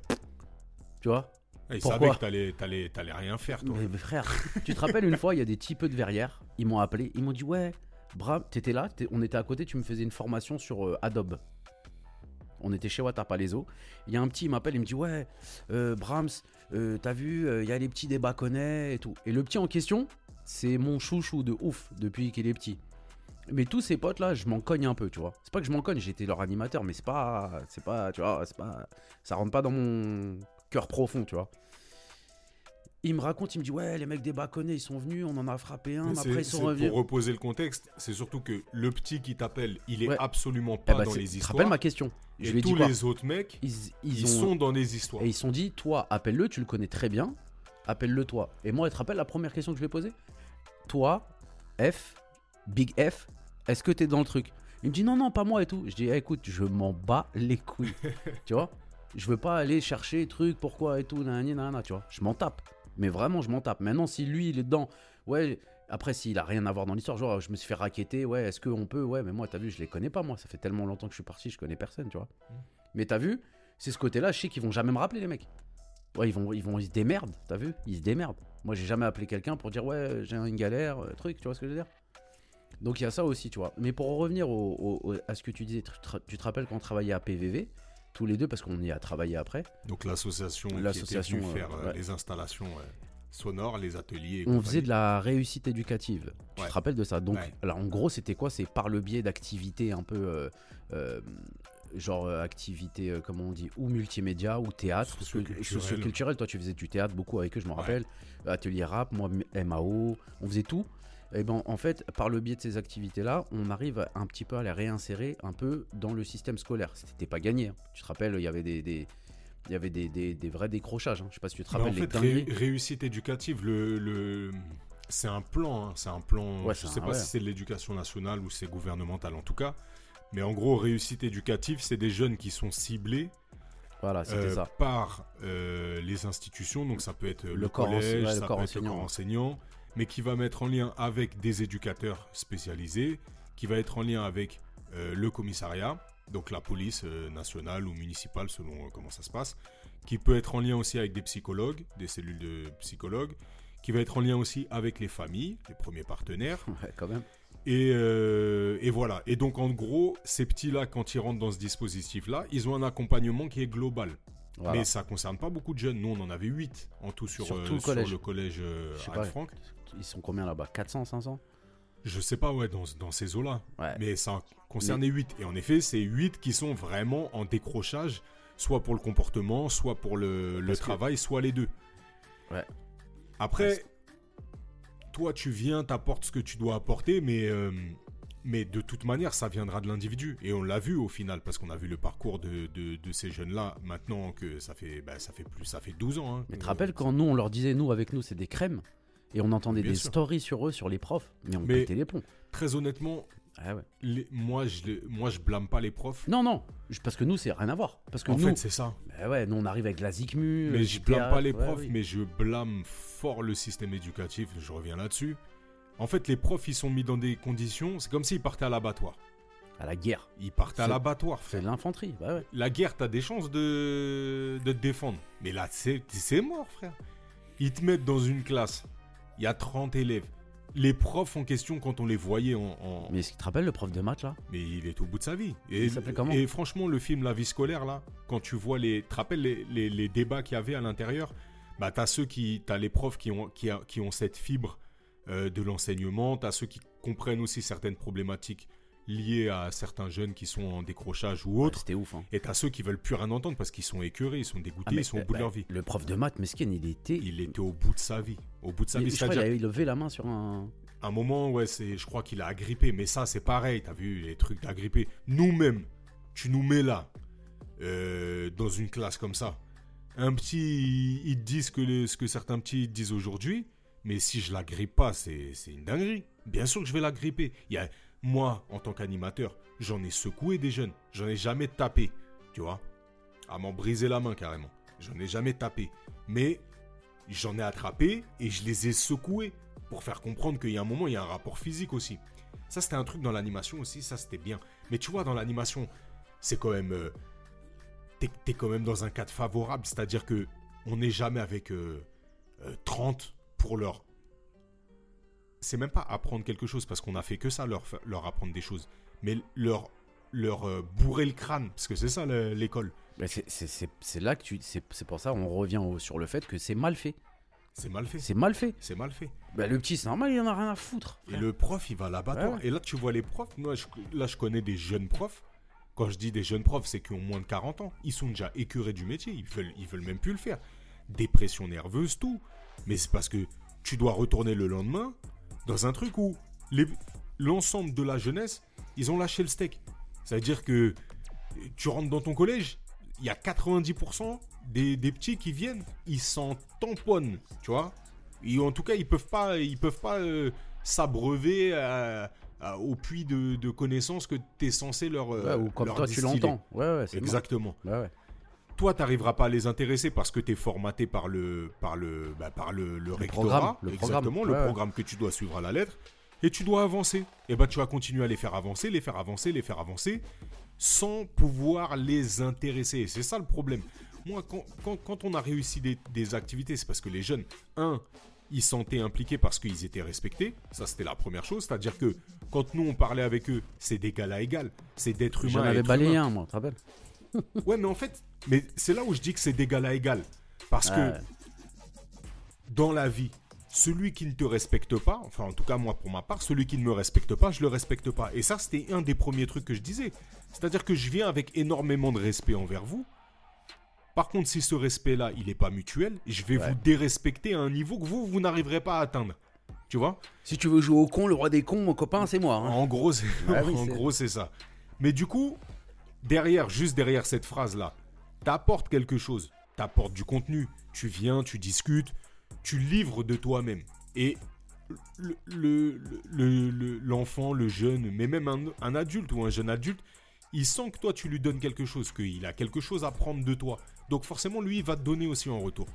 Tu vois? Et ils savaient que t'allais, t'allais, t'allais rien faire, toi. Mais frère, tu te rappelles une fois, il y a des types de verrières, ils m'ont appelé, ils m'ont dit Ouais, Brahms, t'étais là, t'es- on était à côté, tu me faisais une formation sur euh, Adobe. On était chez Watapalaiso. Il y a un petit, il m'appelle, il me dit Ouais, euh, Brahms, euh, t'as vu, euh, il y a les petits des et tout. Et le petit en question, c'est mon chouchou de ouf depuis qu'il est petit. Mais tous ces potes là, je m'en cogne un peu, tu vois. C'est pas que je m'en cogne, j'étais leur animateur, mais c'est pas, c'est pas, tu vois, c'est pas, ça rentre pas dans mon cœur profond, tu vois. Il me raconte, il me dit ouais, les mecs des bâconnets, ils sont venus, on en a frappé un, Mais après ils sont revenus. Pour reposer le contexte, c'est surtout que le petit qui t'appelle, il est Ouais. absolument Eh pas ben, dans les histoires. rappelles ma question Je et lui ai tous les autres mecs, Ils, ils, ils ont sont dans les histoires. et ils se sont dit, toi, appelle-le, tu le connais très bien, appelle-le toi. Et moi, tu te rappelles la première question que je lui ai posée Toi, F, Big F, est-ce que t'es dans le truc? Il me dit non, non, pas moi et tout. Je dis, eh, écoute, je m'en bats les couilles. tu vois? Je veux pas aller chercher truc, pourquoi et tout, nanani, nanana, tu vois. Je m'en tape. Mais vraiment, je m'en tape. Maintenant, si lui, il est dedans, ouais. Après, s'il a rien à voir dans l'histoire, genre, je me suis fait raqueter, ouais, est-ce qu'on peut, ouais, mais moi, t'as vu, je les connais pas, moi. Ça fait tellement longtemps que je suis parti, je connais personne, tu vois. Mais t'as vu, c'est ce côté-là, je sais qu'ils vont jamais me rappeler, les mecs. Ouais, ils vont, ils vont, ils se démerdent, t'as vu Ils se démerdent. Moi, j'ai jamais appelé quelqu'un pour dire, ouais, j'ai une galère, euh, truc, tu vois ce que je veux dire Donc, il y a ça aussi, tu vois. Mais pour revenir au- au- au- à ce que tu disais, tu te- tu te rappelles qu'on travaillait à PVV, tous les deux, parce qu'on y a travaillé après. Donc l'association qui était L'association, venue euh, faire euh, ouais. les installations sonores, les ateliers. On faisait de la réussite éducative. Tu Ouais. te rappelles de ça Donc, alors, en gros, c'était quoi? C'est par le biais d'activités un peu. euh, euh, genre euh, activités, euh, comment on dit, ou multimédia, ou théâtre, Socioculturel. Toi, tu faisais du théâtre beaucoup avec eux, je me Ouais. rappelle. Atelier rap, moi, MAO, on faisait tout. Et ben, en fait, par le biais de ces activités-là, on arrive un petit peu à les réinsérer un peu dans le système scolaire. C'était pas gagné. hein. Tu te rappelles, il y avait des, des- il y avait des, des- des vrais décrochages. hein. Je sais pas si tu te Bah, rappelles en les fait, ré- réussite éducative, le, le- c'est un plan. hein, c'est un plan. Ouais, je c'est sais un- pas ouais. si c'est de l'éducation nationale ou c'est gouvernemental en tout cas. Mais en gros, réussite éducative, c'est des jeunes qui sont ciblés Voilà, euh, ça. par euh, les institutions. Donc ça peut être le, Le corps ense- collège, ouais, le ça corps peut être le corps enseignant, mais qui va mettre en lien avec des éducateurs spécialisés, qui va être en lien avec euh, le commissariat, donc la police euh, nationale ou municipale selon euh, comment ça se passe, qui peut être en lien aussi avec des psychologues, des cellules de psychologues, qui va être en lien aussi avec les familles, les premiers partenaires. Ouais, quand même. Et, et voilà. Et donc, en gros, ces petits-là, quand ils rentrent dans ce dispositif-là, ils ont un accompagnement qui est global. Voilà. Mais ça concerne pas beaucoup de jeunes. Nous, on en avait 8 en tout sur, Sur tout le sur collège. le collège euh, Ils sont combien là-bas? 400, 500 Je sais pas, ouais, dans, dans ces eaux-là. Ouais. Mais ça concernait 8. Et en effet, c'est 8 qui sont vraiment en décrochage, soit pour le comportement, soit pour le, le que- travail, soit les deux. Ouais. Après, toi, tu viens, t'apportes ce que tu dois apporter, mais, euh, mais de toute manière, ça viendra de l'individu. Et on l'a vu au final, parce qu'on a vu le parcours de, de, de ces jeunes-là, maintenant que ça fait, bah, ça fait plus, ça fait 12 ans. hein, Mais tu te rappelles quand nous, on leur disait, nous, avec nous, c'est des crèmes? Et on entendait Bien des sûr. stories sur eux, sur les profs, mais on Mais- pétait les plombs. Très honnêtement, Ah ouais. les- moi, je, les- moi, je blâme pas les profs. Non, non, je- parce que nous, c'est rien à voir. Parce que En nous, fait, c'est ça. bah ouais, nous, on arrive avec la ZICMU. Mais je blâme théâtre, pas les ouais, profs, oui. mais je blâme fort le système éducatif. Je reviens là-dessus. En fait, les profs, ils sont mis dans des conditions. C'est comme s'ils partaient à l'abattoir. À la guerre. Ils partaient à l'abattoir, C'est de l'infanterie. Bah ouais. La guerre, t'as des chances de... de te défendre. Mais là, c'est mort, frère. Ils te mettent dans une classe. Il y a 30 élèves. Les profs en question, quand on les voyait en. en- Mais est-ce tu te rappelles le prof de maths là? Mais il est au bout de sa vie. Et, Il s'appelait comment? Et franchement, le film La vie scolaire, là, quand tu vois les. Tu te rappelles les, les- les débats qu'il y avait à l'intérieur? Bah, t'as ceux qui. T'as les profs qui ont, qui, a- qui ont cette fibre euh, de l'enseignement. T'as ceux qui comprennent aussi certaines problématiques liées à certains jeunes qui sont en décrochage ou autres. C'était ouf. Hein. Et t'as ceux qui veulent plus rien entendre parce qu'ils sont écœurés, ils sont dégoûtés, Ah, mais, ils sont au euh, bout de bah, leur vie. Le prof de maths, Meskin, il était. Il était au bout de sa vie. Au bout de sa il- vie. je crois qu'il C'est-à-dire avait levé la main sur un. un moment, ouais, c'est, je crois qu'il a agrippé. Mais ça, c'est pareil. T'as vu les trucs d'agrippé. Nous-mêmes, tu nous mets là, euh, dans une classe comme ça. Un petit, ils disent que le- ce que certains petits disent aujourd'hui. Mais si je l'agrippe pas, c'est, c'est une dinguerie. Bien sûr que je vais l'agripper. Il y a, moi, en tant qu'animateur, j'en ai secoué des jeunes. J'en ai jamais tapé. Tu vois À m'en briser la main carrément. J'en ai jamais tapé. Mais j'en ai attrapé et je les ai secoués pour faire comprendre qu'il y a un moment, il y a un rapport physique aussi. Ça, c'était un truc dans l'animation aussi, ça, c'était bien. Mais tu vois, dans l'animation, c'est quand même... euh, t'es, quand même dans un cadre favorable, c'est-à-dire que on n'est jamais avec euh, euh, 30 pour leur... C'est même pas apprendre quelque chose, parce qu'on a fait que ça, leur, leur apprendre des choses. Mais leur, leur euh, bourrer le crâne, parce que c'est ça le- l'école. Bah, c'est- là que tu. C'est pour ça on revient au- sur le fait que c'est mal fait. C'est mal fait. C'est mal fait. C'est mal fait. Bah, le petit, c'est normal, il en a rien à foutre. Et le prof, il va. Ouais, ouais. Et là, tu vois les profs. Moi, je- là, je connais des jeunes profs. Quand je dis des jeunes profs, c'est qu'ils ont moins de 40 ans. Ils sont déjà écœurés du métier. Ils veulent, ils veulent même plus le faire. Dépression nerveuse, tout. Mais c'est parce que tu dois retourner le lendemain dans un truc où l'ensemble de la jeunesse, ils ont lâché le steak. Ça veut dire que tu rentres dans ton collège, il y a 90% des, des petits qui viennent, ils s'en tamponnent, tu vois. Et en tout cas, ils peuvent pas, ils peuvent pas euh, s'abreuver à- à- au puits de, de connaissances que tu es censé leur, Ouais, euh, ou comme leur toi, tu l'entends. Ouais, ouais, Exactement. Ouais, ouais. Toi, tu n'arriveras pas à les intéresser parce que tu es formaté par le, par le, bah, par le, le rectorat. programme, le exactement, programme. le Ouais, programme que tu dois suivre à la lettre. Et tu dois avancer. Et ben, tu vas continuer à les faire avancer, les faire avancer, les faire avancer, sans pouvoir les intéresser. Et C'est ça le problème. Moi, quand, quand- quand on a réussi des, des activités, c'est parce que les jeunes, un, ils se sentaient impliqués parce qu'ils étaient respectés. Ça, c'était la première chose. C'est-à-dire que quand nous, on parlait avec eux, c'est d'égal à égal. C'est d'être humain J'en avais balayé un, moi, tu te rappelles? Ouais, mais en fait, mais c'est là où je dis que c'est d'égal à égal. Parce que Ouais. dans la vie, celui qui ne te respecte pas, enfin en tout cas moi pour ma part, celui qui ne me respecte pas, je le respecte pas. Et ça, c'était un des premiers trucs que je disais. C'est-à-dire que je viens avec énormément de respect envers vous. Par contre, si ce respect-là, il n'est pas mutuel, je vais Ouais. vous dérespecter à un niveau que vous, vous n'arriverez pas à atteindre. Tu vois? Si tu veux jouer au con, le roi des cons, mon copain, c'est moi. hein. En gros, c'est Ah oui, gros, c'est ça. Mais du coup, derrière, juste derrière cette phrase-là, t'apportes quelque chose, t'apportes du contenu, tu viens, tu discutes, tu livres de toi-même. Et le- le- le- le- l'enfant, le, jeune, mais même un, un adulte ou un jeune adulte, il sent que toi, tu lui donnes quelque chose, qu'il a quelque chose à prendre de toi. Donc forcément, lui, il va te donner aussi en retour.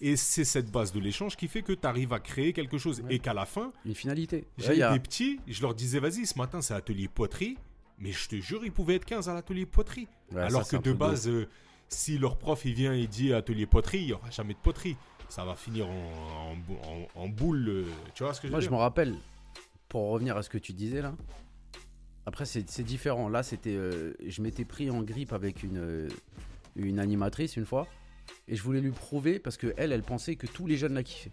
Et c'est cette base de l'échange qui fait que tu arrives à créer quelque chose. Ouais. Et qu'à la fin, Une finalité. J'ai a- des petits, je leur disais, vas-y, ce matin, c'est atelier poterie. Mais je te jure, ils pouvaient être 15 à l'atelier poterie. Ouais, Alors ça, que de base, euh, si leur prof il vient et dit atelier poterie, il n'y aura jamais de poterie. Ça va finir en, en bou- en- en boule. euh, tu vois ce que je veux Moi, je me rappelle, pour revenir à ce que tu disais là, après, c'est différent. Là, c'était. euh, je m'étais pris en grippe avec une, une animatrice une fois, et je voulais lui prouver parce que elle, elle pensait que tous les jeunes la kiffaient.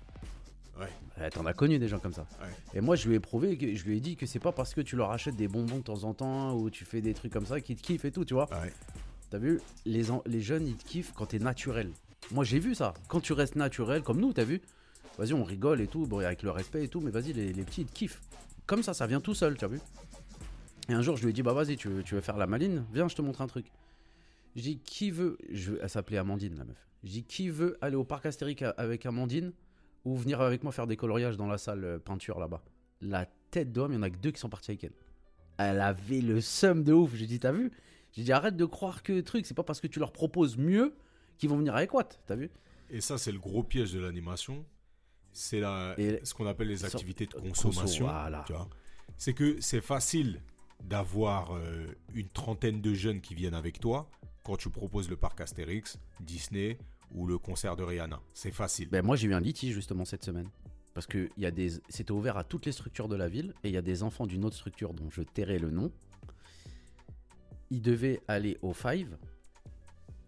Ouais. T'en as connu des gens comme ça. Ouais. Et moi, je lui ai prouvé, que, je lui ai dit que c'est pas parce que tu leur achètes des bonbons de temps en temps ou tu fais des trucs comme ça qu'ils te kiffent et tout, tu vois. Ouais. T'as vu les, les jeunes, ils te kiffent quand t'es naturel. Moi, j'ai vu ça. Quand tu restes naturel, comme nous, t'as vu Vas-y, on rigole et tout, bon, avec le respect et tout, mais vas-y, les, les petits, ils te kiffent. Comme ça, ça vient tout seul, t'as vu Et un jour, je lui ai dit, bah vas-y, tu veux, tu veux faire la maline? Viens, je te montre un truc. Je dis, qui veut je, Elle s'appelait Amandine, la meuf. Je dis, qui veut aller au parc Astérique avec Amandine? Ou venir avec moi faire des coloriages dans la salle euh, peinture là-bas La tête d'homme, il y en a que deux qui sont partis avec elle. Elle avait le seum de ouf. J'ai dit, t'as vu? J'ai dit, arrête de croire que truc, c'est pas parce que tu leur proposes mieux qu'ils vont venir avec Watt, t'as vu? Et ça, c'est le gros piège de l'animation. C'est la- Et- ce qu'on appelle les activités de conso, consommation. voilà. C'est que c'est facile d'avoir euh, une trentaine de jeunes qui viennent avec toi quand tu proposes le parc Astérix, Disney ou le concert de Rihanna. C'est facile. Ben moi j'ai eu un litige justement cette semaine. Parce que y a des... c'était ouvert à toutes les structures de la ville et il y a des enfants d'une autre structure dont je tairai le nom. Ils devaient aller au Five,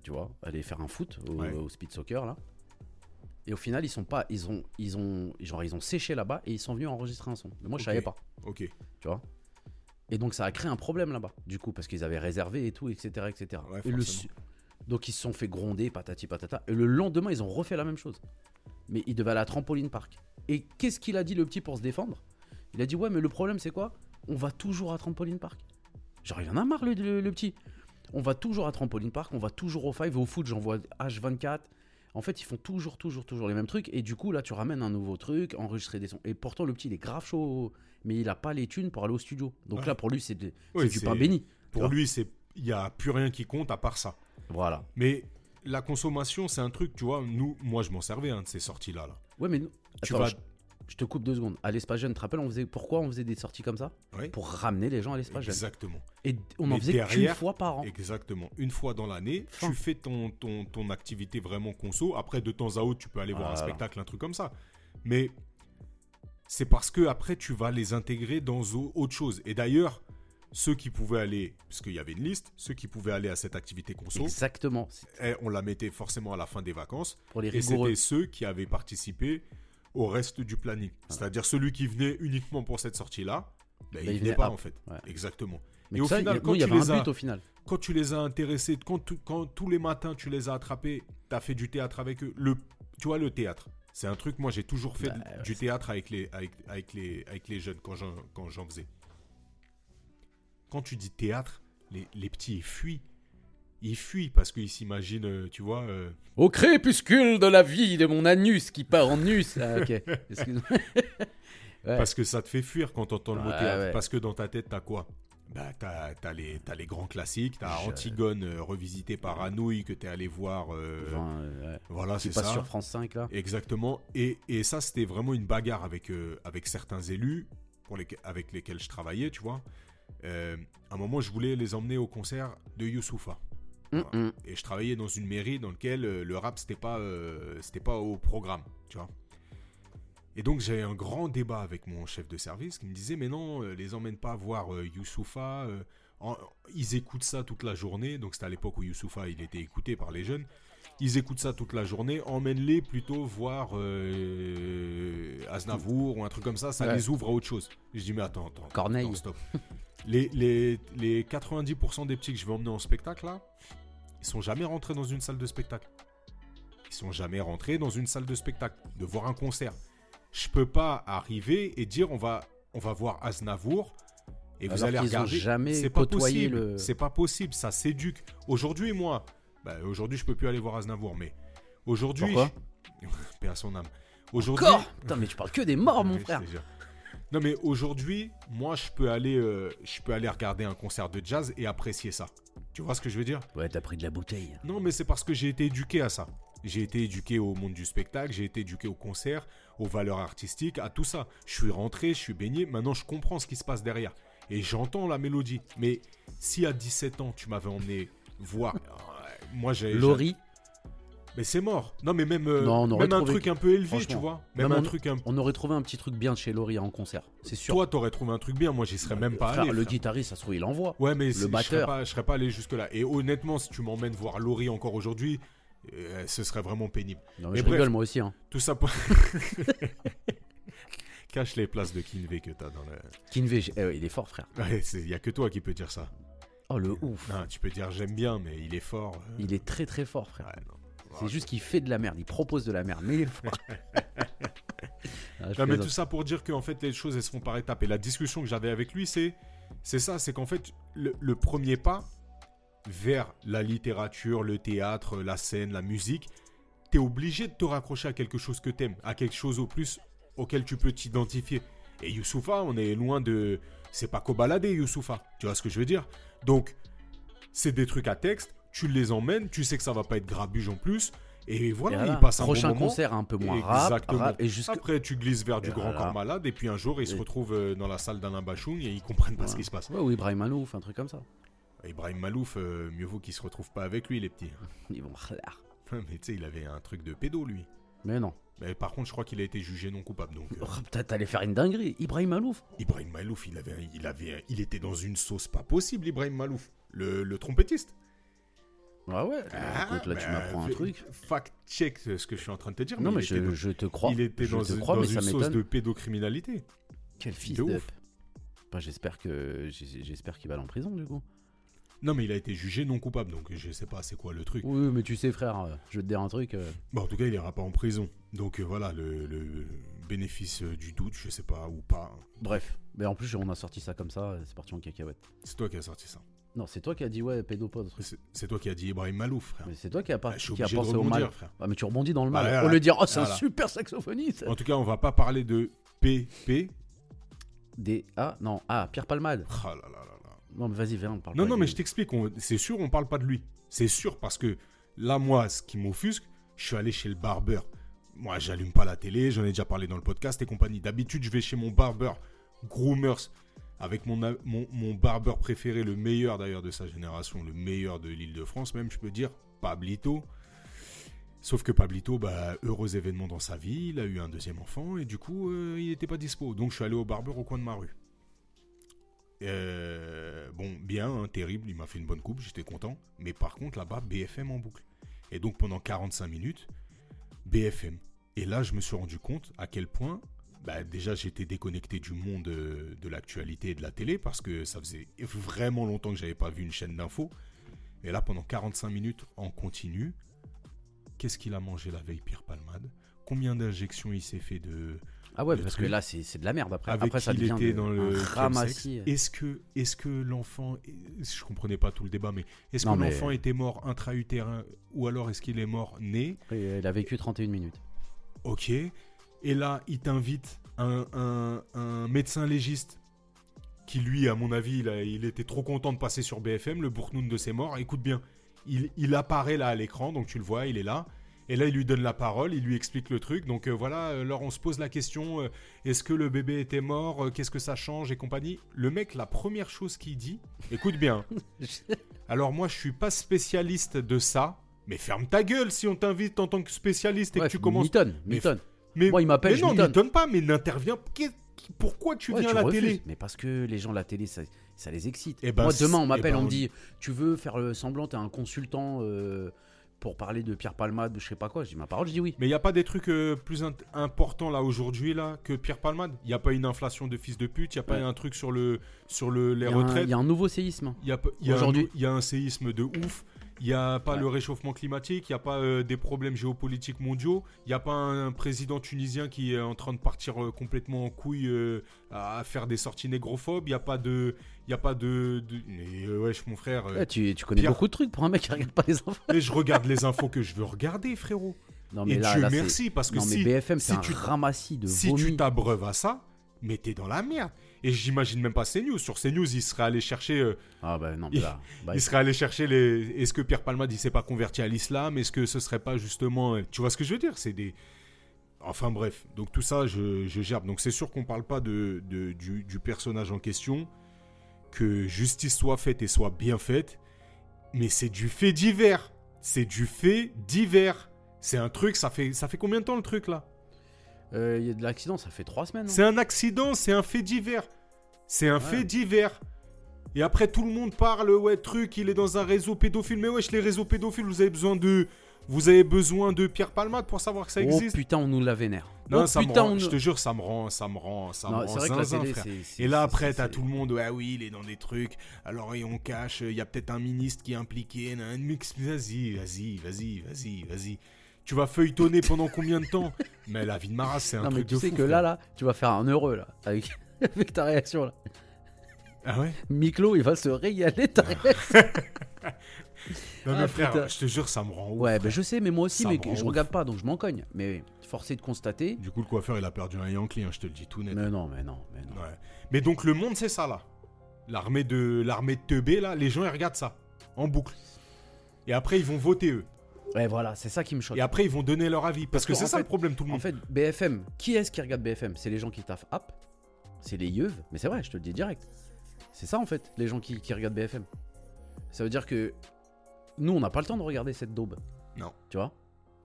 tu vois, aller faire un foot au, Ouais. au speed soccer là. Et au final ils sont pas, ils ont, ils ont, genre ils ont séché là-bas et ils sont venus enregistrer un son. Mais moi je savais pas, Ok. tu vois. Et donc ça a créé un problème là-bas, du coup parce qu'ils avaient réservé et tout, etc., etc. Ouais, Et le forcément. su- donc ils se sont fait gronder, patati patata. Et le lendemain ils ont refait la même chose mais il devait aller à Trampoline Park. Et qu'est-ce qu'il a dit le petit pour se défendre? Il a dit ouais mais le problème c'est quoi? On va toujours à Trampoline Park. Genre il en a marre le, le- le petit. On va toujours à Trampoline Park, on va toujours au Five, au foot j'en vois H24. En fait ils font toujours toujours toujours les mêmes trucs et du coup là tu ramènes un nouveau truc, enregistrer des sons. Et pourtant le petit il est grave chaud mais il a pas les thunes pour aller au studio. Donc Ouais. là pour lui c'est Oui, c'est du pain béni. Pour lui, c'est il n'y a plus rien qui compte à part ça. Voilà. Mais la consommation, c'est un truc, tu vois, nous, moi je m'en servais hein, de ces sorties-là. Là. Ouais mais nous- Tu Attends, vas... je, je te coupe deux secondes. À l'espace jeune, tu te rappelles on faisait pourquoi on faisait des sorties comme ça Pour ramener les gens à l'espace jeune. Exactement. Et on Mais en faisait qu'une derrière- fois par an. Exactement. Une fois dans l'année, tu fais ton, ton, ton activité vraiment conso. Après, de temps à autre, tu peux aller voir un spectacle, un truc comme ça. Mais c'est parce que après, tu vas les intégrer dans au- autre chose. Et d'ailleurs, ceux qui pouvaient aller, parce qu'il y avait une liste, ceux qui pouvaient aller à cette activité conso, Exactement. C'est eh, on la mettait forcément à la fin des vacances. Pour les Et rigoureux. c'était ceux qui avaient participé au reste du planning. C'est-à-dire celui qui venait uniquement pour cette sortie-là, ben, il il venait pas en fait. ouais. Exactement. Mais et au ça, final, il quand nous, il y tu les un as- but au final. quand tu les as intéressés, quand, tu- quand tous les matins tu les as attrapés, tu as fait du théâtre avec eux. Le, tu vois, le théâtre, C'est un truc, moi j'ai toujours fait Bah, du- théâtre avec les, avec, avec les, avec les jeunes quand j'en faisais. Quand tu dis théâtre, les, les petits ils fuient. Ils fuient parce qu'ils s'imaginent, euh, tu vois. euh, Au crépuscule de la vie de mon anus qui part en nus. Ah, ok. Excuse-moi. Ouais. Parce que ça te fait fuir quand t'entends le mot théâtre. ouais. Parce que dans ta tête, t'as quoi? Bah, t'as, t'as les, t'as les grands classiques, t'as Antigone euh, revisité par Anouilh que t'es allé voir. euh, Enfin, euh, ouais. voilà, Qui c'est passe ça. sur France 5 là? Exactement. Et, et ça, c'était vraiment une bagarre avec, avec certains élus pour lesquels- avec lesquels je travaillais, tu vois. Euh, à un moment, je voulais les emmener au concert de Youssoufa. Et je travaillais dans une mairie dans laquelle euh, le rap, c'était pas, euh, c'était pas au programme, tu vois. Et donc, j'avais un grand débat avec mon chef de service qui me disait Mais non, les emmène pas voir euh, Youssoufa. en- ils écoutent ça toute la journée. Donc, c'était à l'époque où Youssoufa, il était écouté par les jeunes. Ils écoutent ça toute la journée. Emmène-les plutôt voir Aznavour ou un truc comme ça. Ça Ouais. les ouvre à autre chose. Je dis Mais attends, attends. Corneille. attends, stop. les, les, les 90% des petits que je vais emmener en spectacle, là, ils sont jamais rentrés dans une salle de spectacle. Ils sont jamais rentrés dans une salle de spectacle, de voir un concert. Je peux pas arriver et dire on va, on va voir Aznavour et vous allez regarder. jamais C'est pas possible. le- C'est pas possible. Ça s'éduque. Aujourd'hui, moi, bah, aujourd'hui, je peux plus aller voir Aznavour, mais aujourd'hui, Pourquoi? je- paix à son âme. Aujourd'hui, Encore Putain, mais tu parles que des morts, mon frère. Non mais aujourd'hui, moi je peux aller, euh, je peux aller regarder un concert de jazz et apprécier ça. Tu vois ce que je veux dire? Ouais, t'as pris de la bouteille. Non mais c'est parce que j'ai été éduqué à ça. J'ai été éduqué au monde du spectacle, j'ai été éduqué au concert, aux valeurs artistiques, à tout ça. Je suis rentré, je suis baigné, maintenant je comprends ce qui se passe derrière. Et j'entends la mélodie. Mais si à 17 ans tu m'avais emmené voir... euh, Moi j'ai... Laurie, Mais c'est mort. Non mais même, euh, Non, même un truc un peu élevé, tu vois. Même un on- truc un on aurait trouvé un petit truc bien de chez Laurie en concert. C'est sûr. Toi, t'aurais trouvé un truc bien. Moi, j'y serais même pas Frère, allé. le frère. guitariste, ça se trouve, il envoie. Ouais, mais je batteur. serais pas, je serais pas allé jusque là. Et honnêtement, si tu m'emmènes voir Laurie encore aujourd'hui, euh, ce serait vraiment pénible. Non, mais je bref. rigole, moi aussi. Hein. Tout ça pour. Cache les places de Kinvey que t'as dans le. Kinvey, j'ai- eh ouais, il est fort, frère. Ouais, c'est- y a que toi qui peux dire ça. Oh, le ouf. Non, tu peux dire j'aime bien, mais il est fort. Il est très très fort, frère. ouais, non. C'est Ouais. juste qu'il fait de la merde. Il propose de la merde, mais il est fort. Ah, Non, mais tout ça pour dire qu'en fait, les choses, elles se font par étapes. Et la discussion que j'avais avec lui, c'est, c'est ça, c'est qu'en fait, le, le premier pas vers la littérature, le théâtre, la scène, la musique, t'es obligé de te raccrocher à quelque chose que t'aimes, à quelque chose au plus auquel tu peux t'identifier. Et Youssoufa, on est loin de... C'est pas balader, Youssoufa. Tu vois ce que je veux dire? Donc, c'est des trucs à texte, tu les emmènes, tu sais que ça va pas être grabuge en plus, et Et voilà, voilà, il passe un Prochain bon moment. concert un peu moins rap, Exactement. rap, et jusque Après, tu glisses vers du Et grand corps malade, et puis un jour, ils se Et- retrouvent euh, dans la salle d'Alain Bachoun et ils comprennent pas ce qui se passe. Ouais, ou Ibrahim Malouf, un truc comme ça. Ibrahim Malouf, euh, mieux vaut qu'il se retrouve pas avec lui, les petits. Ils vont. Mais tu sais, il avait un truc de pédo, lui. Mais non. Mais par contre, je crois qu'il a été jugé non coupable. Donc, euh, Oh, t'allais faire une dinguerie. Ibrahim Malouf. Ibrahim Malouf, il avait, il avait, il était dans une sauce pas possible, Ibrahim Malouf, le, le trompettiste. Ah ouais. Ah, Écoute, là, tu m'apprends un truc. Fact check ce que je suis en train de te dire. Non, mais je, dans- je te crois. il était je dans, te une- crois, dans mais ça une sauce de pédocriminalité. Quel fils ouf. Bah, j'espère que j'espère qu'il va aller en prison du coup. Non, mais il a été jugé non coupable, donc je sais pas c'est quoi le truc. Oui, mais tu sais, frère, euh, je vais te dire un truc. euh, Bon, en tout cas, il ira pas en prison. Donc euh, voilà, le, le bénéfice du doute, je sais pas ou pas. Bref. Mais en plus, on a sorti ça comme ça, c'est parti en cacahuète. C'est toi qui as sorti ça. Non, c'est toi qui as dit ouais, pédopode. C'est toi qui as dit Ibrahim Malouf, frère. Mais c'est toi qui as, pas, qui a pensé au mal. frère. Mais tu rebondis dans le mal. Au lieu de dire, oh, c'est un super saxophoniste. En tout cas, on va pas parler de PP. Des. Ah, non, ah, Pierre Palmade. Là là là là. Non, mais vas-y, viens, on parle Non, pas non, mais je t'explique. on- C'est sûr, on parle pas de lui. C'est sûr parce que là, moi, ce qui m'offusque, je suis allé chez le barbeur. Moi, j'allume pas la télé, j'en ai déjà parlé dans le podcast et compagnie. D'habitude, je vais chez mon barbeur, Groomers, avec mon, barbeur préféré, le meilleur d'ailleurs de sa génération, le meilleur de l'île de France, même, je peux dire, Pablito. Sauf que Pablito, bah, heureux événement dans sa vie, il a eu un deuxième enfant et du coup, euh, il n'était pas dispo. Donc, je suis allé au barbeur au coin de ma rue. Euh, bon, bien, hein, terrible, il m'a fait une bonne coupe, j'étais content. Mais par contre, là-bas, BFM en boucle. Et donc, pendant 45 minutes, BFM. Et là, je me suis rendu compte à quel point, bah, déjà, j'étais déconnecté du monde euh, de l'actualité et de la télé parce que ça faisait vraiment longtemps que j'avais pas vu une chaîne d'infos. Et là, pendant 45 minutes en continu, qu'est-ce qu'il a mangé la veille, Pierre Palmade? Combien d'injections il s'est fait de. Ah ouais, parce que là, c'est de la merde après. Avec après, ça il était de- dans le ramassis. Est-ce que, est-ce que l'enfant, je comprenais pas tout le débat, mais est-ce que mais- l'enfant était mort intra-utérin ou alors est-ce qu'il est mort né? Et Il a vécu 31 minutes. Ok. Et là, il t'invite un, un- un médecin légiste qui, lui, à mon avis, il, a- il était trop content de passer sur BFM, le Bourgnoun de ses morts. Écoute bien, il, il apparaît là à l'écran, donc tu le vois, il est là. Et là, il lui donne la parole, il lui explique le truc. Donc euh, voilà, euh, alors on se pose la question, euh, est-ce que le bébé était mort Qu'est-ce que ça change et compagnie Le mec, la première chose qu'il dit, écoute bien. alors moi, je suis pas spécialiste de ça, mais ferme ta gueule si on t'invite en tant que spécialiste et Ouais, que tu commences... Mais Mython. Mais, Moi, il m'appelle, mais non, m'étonne. pas, mais n'intervient. Pourquoi tu Ouais, viens tu à la refuses. télé Mais parce que les gens de la télé, ça, ça les excite. Eh ben, Moi, demain, on c'est- m'appelle, eh ben, on me on- dit Tu veux faire le semblant, t'es un consultant euh, pour parler de Pierre Palmade, je sais pas quoi? Je dis ma parole, je dis oui. Mais il n'y a pas des trucs euh, plus importants là aujourd'hui là que Pierre Palmade? Il n'y a pas une inflation de fils de pute? Il n'y a pas Ouais. un truc sur, le, sur le, les retraites? il y a un nouveau séisme. Il y a, pas- il y a un Aujourd'hui. nou- il y a un séisme de ouf. Il n'y a pas Ouais. le réchauffement climatique, il n'y a pas euh, des problèmes géopolitiques mondiaux, il n'y a pas un, président tunisien qui est en train de partir euh, complètement en couille euh, à faire des sorties négrophobes, il n'y a pas de... Il y a pas de... de- Mais wesh mon frère, tu, tu connais Pierre- beaucoup de trucs pour un mec qui regarde pas les enfants. mais je regarde les infos que je veux regarder frérot. Non, Et mais là, Dieu là, merci parce que Non, mais si, BFM, si un tu- ramassis de si tu t'abreuves à ça, mais t'es dans la merde. Et j'imagine même pas CNews. Sur CNews, il serait allé chercher... euh, Ah bah non, mais là. bah, Il serait allé chercher les. Est-ce que Pierre Palmade il s'est pas converti à l'islam? Est-ce que ce serait pas justement. euh, Tu vois ce que je veux dire? C'est des. Enfin bref, donc tout ça, je, je gerbe. Donc c'est sûr qu'on parle pas de, de- du, du personnage en question, que justice soit faite et soit bien faite, mais c'est du fait divers. C'est du fait divers. C'est un truc, ça fait, ça fait combien de temps le truc là? Euh, Il y a de l'accident, ça fait trois semaines. non C'est un accident, c'est un fait divers. C'est un Ouais. fait divers. Et après, tout le monde parle, ouais, truc, il est dans un réseau pédophile. Mais wesh, les réseaux pédophiles, vous avez besoin de. Vous avez besoin de Pierre Palmade pour savoir que ça Oh existe. putain, on nous la vénère. non, oh ça me putain, rend, on je te jure, ça me rend, ça me rend, ça me Non, rend c'est vrai que la zinzin, télé, frère. Et là, après, t'as tout le monde, ouais, oui, il est dans des trucs. Alors, et on cache, il y a peut-être un ministre qui est impliqué. Vas-y, vas-y, vas-y, vas-y, vas-y. Tu vas feuilletonner pendant combien de temps? Mais la vie de Maras, c'est un Non, mais truc tu de sais fou, que frère. là, là, tu vas faire un heureux, là, avec, avec ta réaction, là. Ah ouais? Miklo, il va se régaler, ta réaction. Non, mais Ah, frère, putain. je te jure, ça me rend ouf. Ouais, ben je sais, mais moi aussi, Ça mais je ouf. regarde pas, donc je m'en cogne. Mais forcé de constater. Du coup, le coiffeur, il a perdu un Yankee, hein, je te le dis tout net. Mais non, mais non, mais non. Ouais. Mais donc, le monde, c'est ça, là. L'armée de, l'armée de teubés, là, les gens, ils regardent ça. En boucle. Et après, ils vont voter, eux. Ouais, voilà, c'est ça qui me choque. Et après, ils vont donner leur avis. Parce, Parce que, que, c'est en ça fait- le problème, tout le En monde. fait, BFM, qui est-ce qui regarde BFM C'est les gens qui taffent app, c'est les yeux, mais c'est vrai, je te le dis direct. C'est ça en fait, les gens qui, qui regardent BFM. Ça veut dire que nous, on n'a pas le temps de regarder cette daube. Non. Tu vois?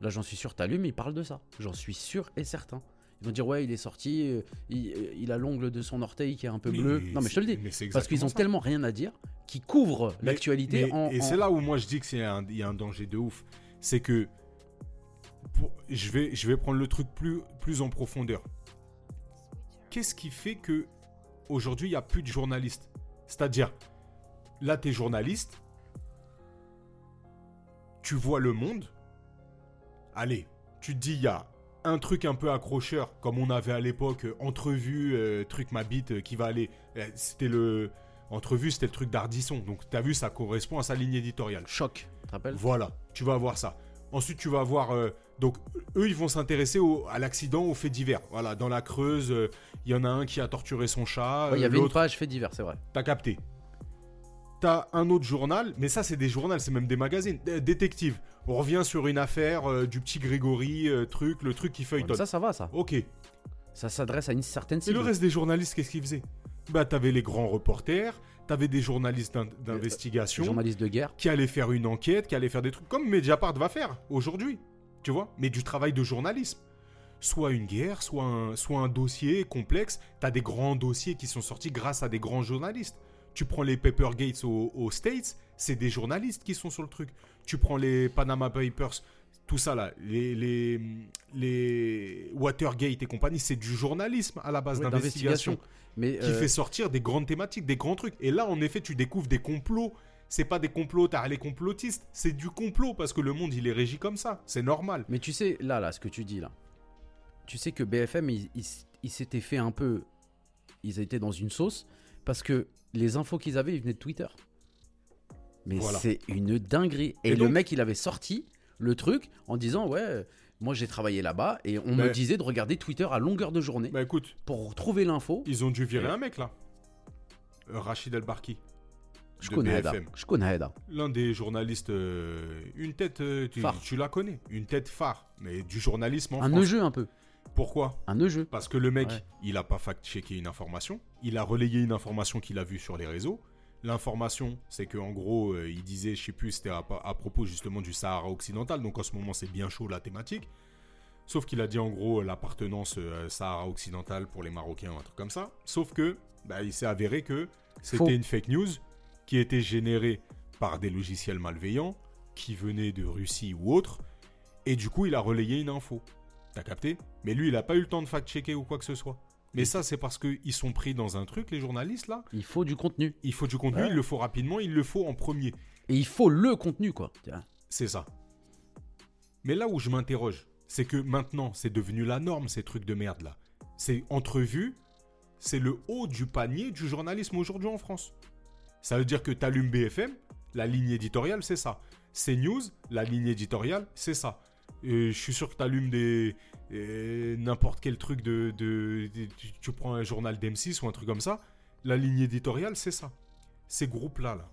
Là, j'en suis sûr, t'allumes, ils parlent de ça. J'en suis sûr et certain. Ils vont dire, ouais, il est sorti, euh, il, euh, il a l'ongle de son orteil qui est un peu Mais- bleu. Non, mais je te le dis. Parce qu'ils ont ça. tellement rien à dire qu'ils couvrent l'actualité en. Et en- c'est là où moi je dis qu'il il y a un danger de ouf. C'est que je, vais, je vais prendre le truc plus, plus en profondeur. Qu'est-ce qui fait que aujourd'hui il n'y a plus de journalistes? C'est-à-dire, là tu es journaliste, tu vois le monde. Allez, tu te dis il y a un truc un peu accrocheur comme on avait à l'époque euh, entrevue euh, truc ma bite euh, qui va aller c'était le entrevue c'était le truc d'Ardisson donc t'as vu ça correspond à sa ligne éditoriale Choc, tu te rappelles? Voilà tu vas avoir ça ensuite tu vas avoir euh, donc eux ils vont s'intéresser au- à l'accident aux faits divers voilà dans la Creuse euh, il y en a un qui a torturé son chat Ouais, Il y euh, avait une page fait divers, c'est vrai. T'as capté. T'as un autre journal, mais ça c'est des journaux, c'est même des magazines. Détective. On revient sur une affaire euh, du petit Grégory, truc, le truc qui Ouais, feuilletonne. ça, ça va, ça. Ok. Et Ça s'adresse à une certaine cible. le reste des journalistes, qu'est-ce qu'ils faisaient? Bah t'avais les grands reporters, t'avais des journalistes d'in- d'investigation Journaliste de guerre. qui allaient faire une enquête, qui allaient faire des trucs comme Mediapart va faire aujourd'hui. Tu vois Mais du travail de journalisme. Soit une guerre, soit un, soit un dossier complexe. T'as des grands dossiers qui sont sortis grâce à des grands journalistes. Tu prends les Paper Gates aux, aux States, c'est des journalistes qui sont sur le truc. Tu prends les Panama Papers, tout ça là, les, les, les Watergate et compagnie, c'est du journalisme à la base Ouais, d'investigation Mais qui euh, fait sortir des grandes thématiques, des grands trucs. Et là, en effet, tu découvres des complots. C'est pas des complots, t'as les complotistes. C'est du complot parce que le monde, il est régi comme ça. C'est normal. Mais tu sais, là, là, ce que tu dis là, tu sais que BFM, ils il, il s'étaient fait un peu. Ils étaient dans une sauce parce que les infos qu'ils avaient, ils venaient de Twitter. Mais Voilà. c'est une dinguerie. Et, Et le mec, il avait sorti le truc en disant Ouais, moi j'ai travaillé là-bas et on me disait de regarder Twitter à longueur de journée Bah écoute, pour trouver l'info. ils ont dû virer Et- un mec là. Euh, Rachid El Barki. Je connais Heda. BFM. Je connais Heda. L'un des journalistes, euh, une tête, euh, tu, la connais, une tête phare, mais du journalisme en Un France. un peu. Pourquoi? Un neugeux. Parce que le mec, Ouais. il a pas fact-checké une information, il a relayé une information qu'il a vue sur les réseaux. L'information, c'est que en gros, euh, il disait, je sais plus, c'était à, à propos justement du Sahara occidental, donc en ce moment c'est bien chaud la thématique. Sauf qu'il a dit en gros l'appartenance euh, Sahara occidental pour les Marocains, un truc comme ça. Sauf que, bah, il s'est avéré que c'était une fake news qui était générée par des logiciels malveillants qui venaient de Russie ou autre, et du coup il a relayé une info. T'as capté? Mais lui, il a pas eu le temps de fact-checker ou quoi que ce soit. Mais ça, c'est parce qu'ils sont pris dans un truc, les journalistes, là. Il faut du contenu. Il faut du contenu, Ouais. il le faut rapidement, il le faut en premier. Et il faut le contenu, quoi. C'est ça. Mais là où je m'interroge, c'est que maintenant, c'est devenu la norme, ces trucs de merde, là. C'est entrevu, c'est le haut du panier du journalisme aujourd'hui en France. Ça veut dire que t'allumes BFM, la ligne éditoriale, c'est ça. CNews, la ligne éditoriale, c'est ça. Je suis sûr que t'allumes des euh, n'importe quel truc de, de- de- tu, tu prends un journal d'M6 ou un truc comme ça, la ligne éditoriale, c'est ça. Ces groupes-là, là.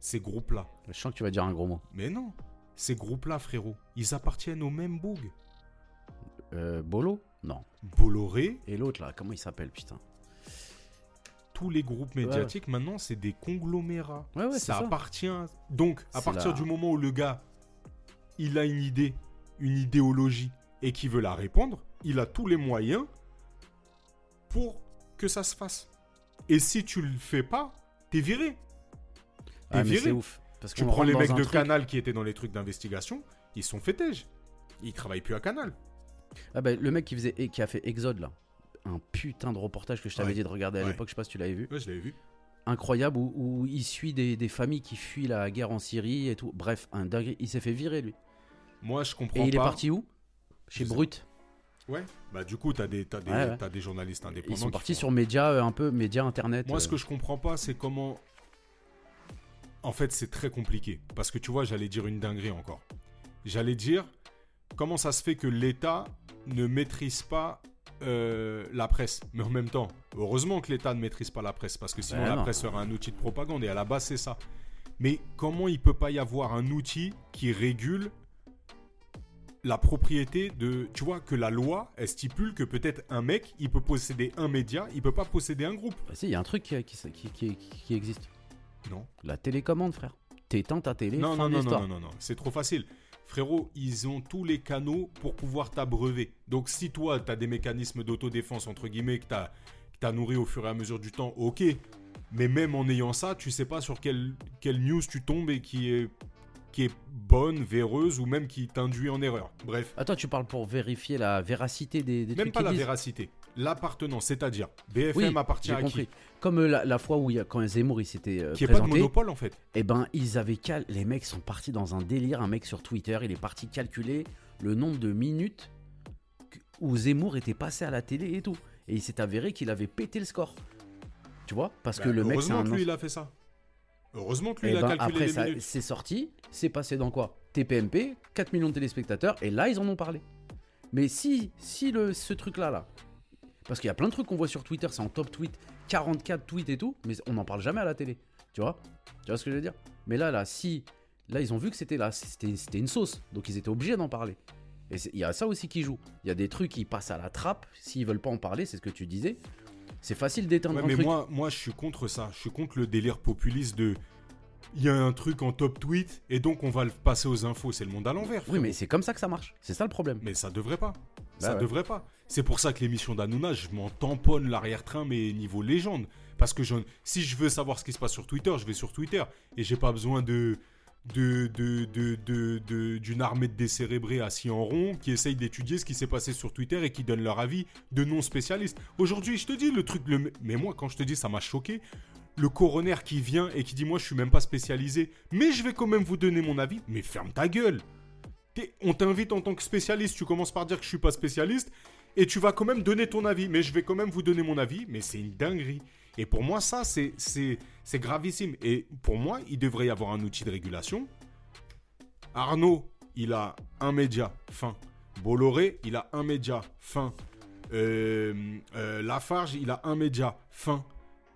Ces groupes-là. Je sens que tu vas dire un gros mot. Mais non, ces groupes-là, frérot, ils appartiennent au même boug. Euh, Bolo Non. Bolloré, Et l'autre, là, comment il s'appelle, putain tous les groupes médiatiques, maintenant, c'est des conglomérats. Ouais, ouais, ça, appartient. Donc, à partir la- du moment où le gars, il a une idée, une idéologie, et qu'il veut la répandre, il a tous les moyens pour que ça se fasse. Et si tu le fais pas, t'es viré. T'es Ah, viré. c'est ouf. Parce Tu prends les mecs de truc- Canal qui étaient dans les trucs d'investigation, ils sont fétèges. Ils travaillent plus à Canal. Ah bah, le mec qui, faisait, qui a fait Exode, là. Un putain de reportage que je t'avais Ouais. dit de regarder à Ouais. l'époque, je sais pas si tu l'avais vu. Ouais, je l'avais vu. Incroyable, où, où il suit des, des familles qui fuient la guerre en Syrie et tout. Bref, un dingue. Il s'est fait virer, lui. Moi, je comprends Et il est pas. parti où? Chez Brut. Ouais. Bah du coup, t'as des, t'as des, Ouais, des journalistes indépendants. Ils sont partis font- sur médias, euh, un peu médias internet. Moi, ce euh. que je comprends pas, c'est comment. En fait, c'est très compliqué. Parce que tu vois, j'allais dire une dinguerie encore. J'allais dire comment ça se fait que l'État ne maîtrise pas euh, la presse? Mais en même temps, heureusement que l'État ne maîtrise pas la presse. Parce que sinon, Ben la non. presse serait un outil de propagande. Et à la base, c'est ça. Mais comment il peut pas y avoir un outil qui régule la propriété de. Tu vois, que la loi, elle stipule que peut-être un mec, il peut posséder un média, il peut pas posséder un groupe. Bah si, il y a un truc qui, qui, qui- qui- qui existe. Non. La télécommande, frère. T'éteins ta télé, Non, fin non, de non, l'histoire. non, non, non, c'est trop facile. Frérot, ils ont tous les canaux pour pouvoir t'abreuver. Donc si toi, tu as des mécanismes d'autodéfense, entre guillemets, que tu as, nourri au fur et à mesure du temps, ok. Mais même en ayant ça, tu sais pas sur quelle, quelle news tu tombes et qui est, qui est bonne, véreuse ou même qui t'induit en erreur. Bref, Attends, tu parles pour vérifier la véracité des, des même trucs pas la disent véracité, l'appartenance, c'est-à-dire BFM Oui, appartient à compris. qui Comme euh, la, la fois où il y a, quand Zemmour il s'était euh, Qui est pas de présenté, monopole en fait. eh ben ils avaient cal... les mecs sont partis dans un délire. Un mec sur Twitter, il est parti calculer le nombre de minutes que- où Zemmour était passé à la télé et tout. Et il s'est avéré qu'il avait pété le score. Tu vois? Parce que Bah, le mec, c'est heureusement un que lui, il a fait ça. Heureusement que lui, Eh il a ben, calculé après, les ça- minutes. c'est sorti, c'est passé dans quoi? TPMP, 4 millions de téléspectateurs, et là, ils en ont parlé. Mais si, si le, ce truc-là, là, parce qu'il y a plein de trucs qu'on voit sur Twitter, c'est en top tweet, 44 tweets et tout, mais on n'en parle jamais à la télé. Tu vois? Tu vois ce que je veux dire? Mais là, là, si, là, ils ont vu que c'était là, c'était c'était une sauce, donc ils étaient obligés d'en parler. Et il y a ça aussi qui joue. Il y a des trucs qui passent à la trappe, s'ils veulent pas en parler, c'est ce que tu disais. C'est facile d'éteindre Ouais, un mais truc. moi, moi, je suis contre ça. Je suis contre le délire populiste de. Il y a un truc en top tweet et donc on va le passer aux infos. C'est le monde à l'envers. oui, mais c'est comme ça que ça marche. C'est ça le problème. Mais ça devrait pas. Bah ça ouais. devrait pas. C'est pour ça que l'émission d'Anouna, je m'en tamponne l'arrière-train, mais niveau légende. Parce que je- si je veux savoir ce qui se passe sur Twitter, je vais sur Twitter. Et j'ai pas besoin de. De, d'une armée de décérébrés assis en rond qui essayent d'étudier ce qui s'est passé sur Twitter et qui donnent leur avis de non-spécialistes. Aujourd'hui, je te dis le truc, le, mais moi, quand je te dis ça m'a choqué, le coroner qui vient et qui dit Moi, je suis même pas spécialisé, mais je vais quand même vous donner mon avis. Mais ferme ta gueule On t'invite en tant que spécialiste, tu commences par dire que je suis pas spécialiste, et tu vas quand même donner ton avis. Mais je vais quand même vous donner mon avis, mais c'est une dinguerie. Et pour moi, ça, c'est, gravissime. Et pour moi, il devrait y avoir un outil de régulation. Arnaud, il a un média, fin. Bolloré, il a un média, fin. Euh, euh, Lafarge, il a un média, fin.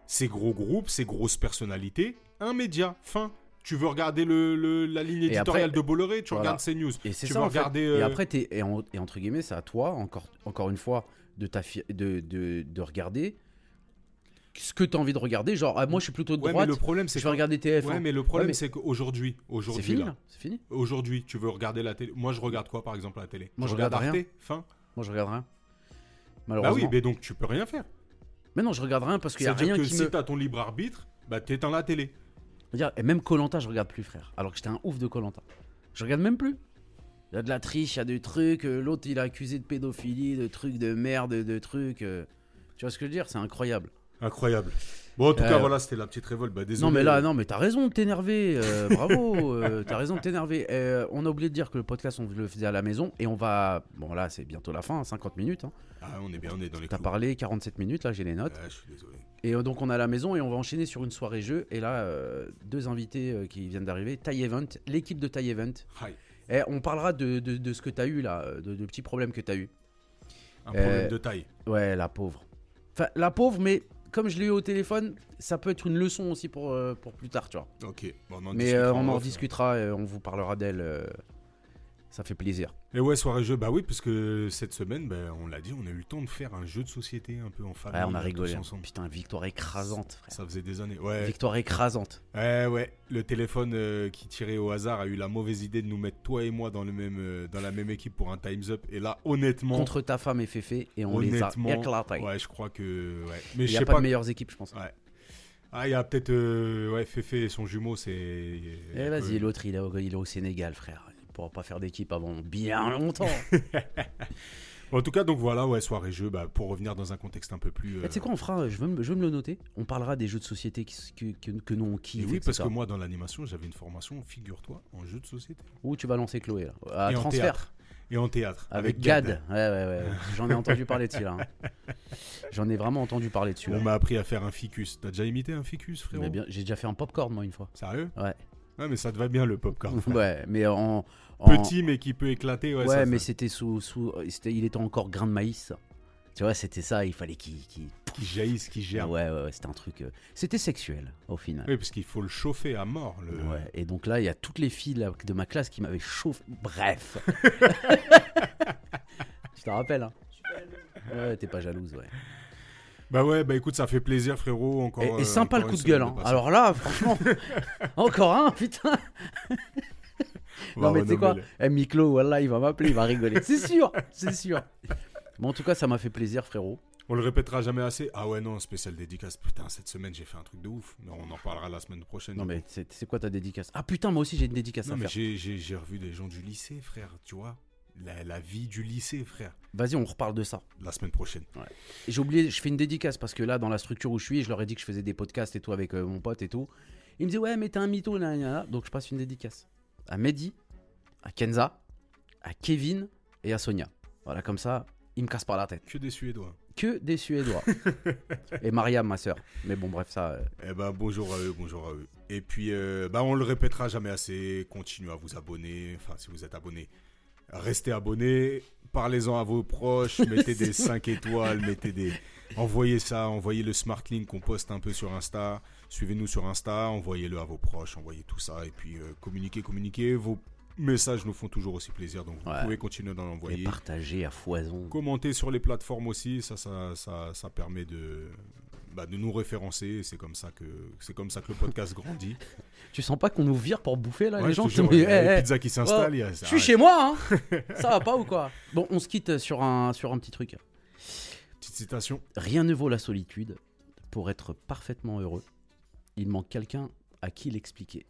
Ces gros groupes, ces grosses personnalités, un média, fin. Tu veux regarder le, le- la ligne éditoriale après- de Bolloré, tu Voilà. regardes CNews. Et c'est ça veux en fait. regarder. Et euh, après, t'es- et, en- et entre guillemets, c'est à toi, encore, encore une fois, de, de, de regarder ce que tu as envie de regarder. Genre, ah, moi je suis plutôt de Ouais, mais droite, le problème, c'est je vais regarder TF1. Ouais, mais le problème, mais- c'est qu'aujourd'hui, c'est aujourd'hui, fini là, c'est fini. aujourd'hui, tu veux regarder la télé. Moi, je regarde quoi, par exemple, à la télé? Moi, je regarde regarde Arte, fin? Moi je regarde rien. Bah Malheureusement. oui, mais donc tu peux rien faire. Mais non, je regarde rien parce qu'il y a rien que qui si me. t'as ton libre arbitre, bah t'éteins la télé. Dire, Et même Colanta, je regarde plus, frère. Alors que j'étais un ouf de Colanta. Je regarde même plus. Il y a de la triche, il y a des trucs. euh, L'autre, il a accusé de pédophilie, de trucs de merde, de trucs. euh, Tu vois ce que je veux dire? C'est incroyable. Incroyable. Bon, en tout Euh, cas, voilà, c'était la petite révolte. Bah, désolé. Non mais là, non mais t'as raison de t'énerver, euh, bravo, euh, t'as raison de t'énerver. Euh, on a oublié de dire que le podcast on le faisait à la maison et on va, bon là c'est bientôt la fin, hein, 50 minutes. hein. Ah, on est bien, on est dans les T'as parlé 47 minutes là, j'ai les notes. Ouais, je suis désolé. Et euh, donc on est à la maison et on va enchaîner sur une soirée jeu. Et là, euh, deux invités euh, qui viennent d'arriver, Thai Event, l'équipe de Thai Event. Hi. Et on parlera de, de- de ce que t'as eu là, euh, de, de petits problèmes que t'as eu. Un Euh, problème de taille. Ouais, la pauvre. Enfin, la pauvre, mais comme je l'ai eu au téléphone, ça peut être une leçon aussi pour, euh, pour plus tard, tu vois. Ok. Bon, on en Mais euh, on en off. discutera, euh, on vous parlera d'elle. Ça fait plaisir. Et ouais, soirée jeu, bah oui, parce que cette semaine, bah, on l'a dit, on a eu le temps de faire un jeu de société un peu en famille. Ouais, on a rigolé. ensemble. Putain, victoire écrasante, frère. Ça faisait des années. Ouais. Victoire écrasante. Ouais, ouais. Le téléphone euh, qui tirait au hasard a eu la mauvaise idée de nous mettre toi et moi dans, le même, euh, dans la même équipe pour un Time's Up. Et là, honnêtement. Contre ta femme et Féfé, et on les a éclatés. Ouais, je crois que. Ouais. Mais Il n'y a pas, pas. de meilleures équipes, je pense. Ouais. Ah, il y a peut-être. euh, ouais, Féfé et son jumeau, c'est. Eh, vas-y, l'autre, il est au Sénégal, frère. Pourra pas faire d'équipe avant bien longtemps. En tout cas, donc voilà, ouais, soirée jeu, bah, pour revenir dans un contexte un peu plus. Eh, Tu sais quoi, on fera, je veux, me- je veux me le noter. On parlera des jeux de société que, que, que nous on Et kiffe. oui, parce que moi, dans l'animation, j'avais une formation, figure-toi, en jeu de société. Où tu vas lancer Chloé là À et transfert. Et en théâtre. Avec, Gad. Ouais, ouais, ouais. J'en ai entendu parler dessus là. hein. J'en ai vraiment entendu parler dessus. On m'a appris à faire un ficus. T'as déjà imité un ficus, frérot? J'ai déjà fait un popcorn moi une fois. Sérieux? Ouais. Ouais, mais ça te va bien le popcorn. Ouais, mais en, en- Petit, mais qui peut éclater. Ouais, Ouais, ça, mais c'était sous, sous c'était, il était encore grain de maïs. Tu vois, c'était ça. Il fallait qu'il, qu'il- qui jaillissent, qui germent. ouais, ouais, ouais, c'était un truc. euh, C'était sexuel au final. Oui, parce qu'il faut le chauffer à mort. Le... Ouais. Et donc là, il y a toutes les filles là, de ma classe qui m'avaient chauffé. Bref. Je te rappelle. Hein? Ouais, t'es pas jalouse, ouais. Bah ouais, bah écoute, ça fait plaisir, frérot. Encore, Et, euh, et sympa encore le coup de gueule. Hein. Alors là, franchement, encore un, putain. Non mais tu sais quoi Eh Miklo, voilà, il va m'appeler, il va rigoler. C'est sûr, c'est sûr. Bon, en tout cas, ça m'a fait plaisir, frérot. On le répétera jamais assez. Ah ouais, non, spécial dédicace. Putain, cette semaine, j'ai fait un truc de ouf. Mais on en parlera la semaine prochaine. Non mais c'est quoi ta dédicace? Ah putain, moi aussi j'ai une dédicace Non, à mais faire. j'ai- revu des gens du lycée, frère. Tu vois la, la vie du lycée, frère. Vas-y, on reparle de ça. La semaine prochaine. Et J'ai oublié, je fais une dédicace parce que là, dans la structure où je suis, je leur ai dit que je faisais des podcasts et tout avec euh, mon pote et tout. Il me dit ouais, mais t'es un mytho, là, là, là. donc je passe une dédicace à Mehdi, à Kenza, à Kevin et à Sonia. Voilà, comme ça, ils me cassent pas la tête. Que des Suédois. Que des Suédois. et Mariam, ma sœur. Mais bon, bref, ça. euh, Eh ben bonjour à eux, bonjour à eux. Et puis euh, bah on le répétera jamais assez. Continuez à vous abonner. Enfin si vous êtes abonné, restez abonnés. Parlez-en à vos proches. Mettez des 5 étoiles. Mettez des. Envoyez ça. Envoyez le smart link qu'on poste un peu sur Insta. Suivez-nous sur Insta. Envoyez-le à vos proches. Envoyez tout ça et puis euh, communiquez, communiquez. Vos messages nous font toujours aussi plaisir. Donc vous Ouais. pouvez continuer d'en et envoyer. partager à foison. Commentez sur les plateformes aussi, ça, ça, ça, ça permet de, bah, de nous référencer. C'est comme ça que c'est comme ça que le podcast grandit. Tu sens pas qu'on nous vire pour bouffer là Ouais, les gens? jure, sont- il y a Eh, eh, pizzas qui a- Je suis chez moi, hein Ça va pas ou quoi? Bon, on se quitte sur un, sur un petit truc. Petite citation. Rien ne vaut la solitude. Pour être parfaitement heureux, il manque quelqu'un à qui l'expliquer.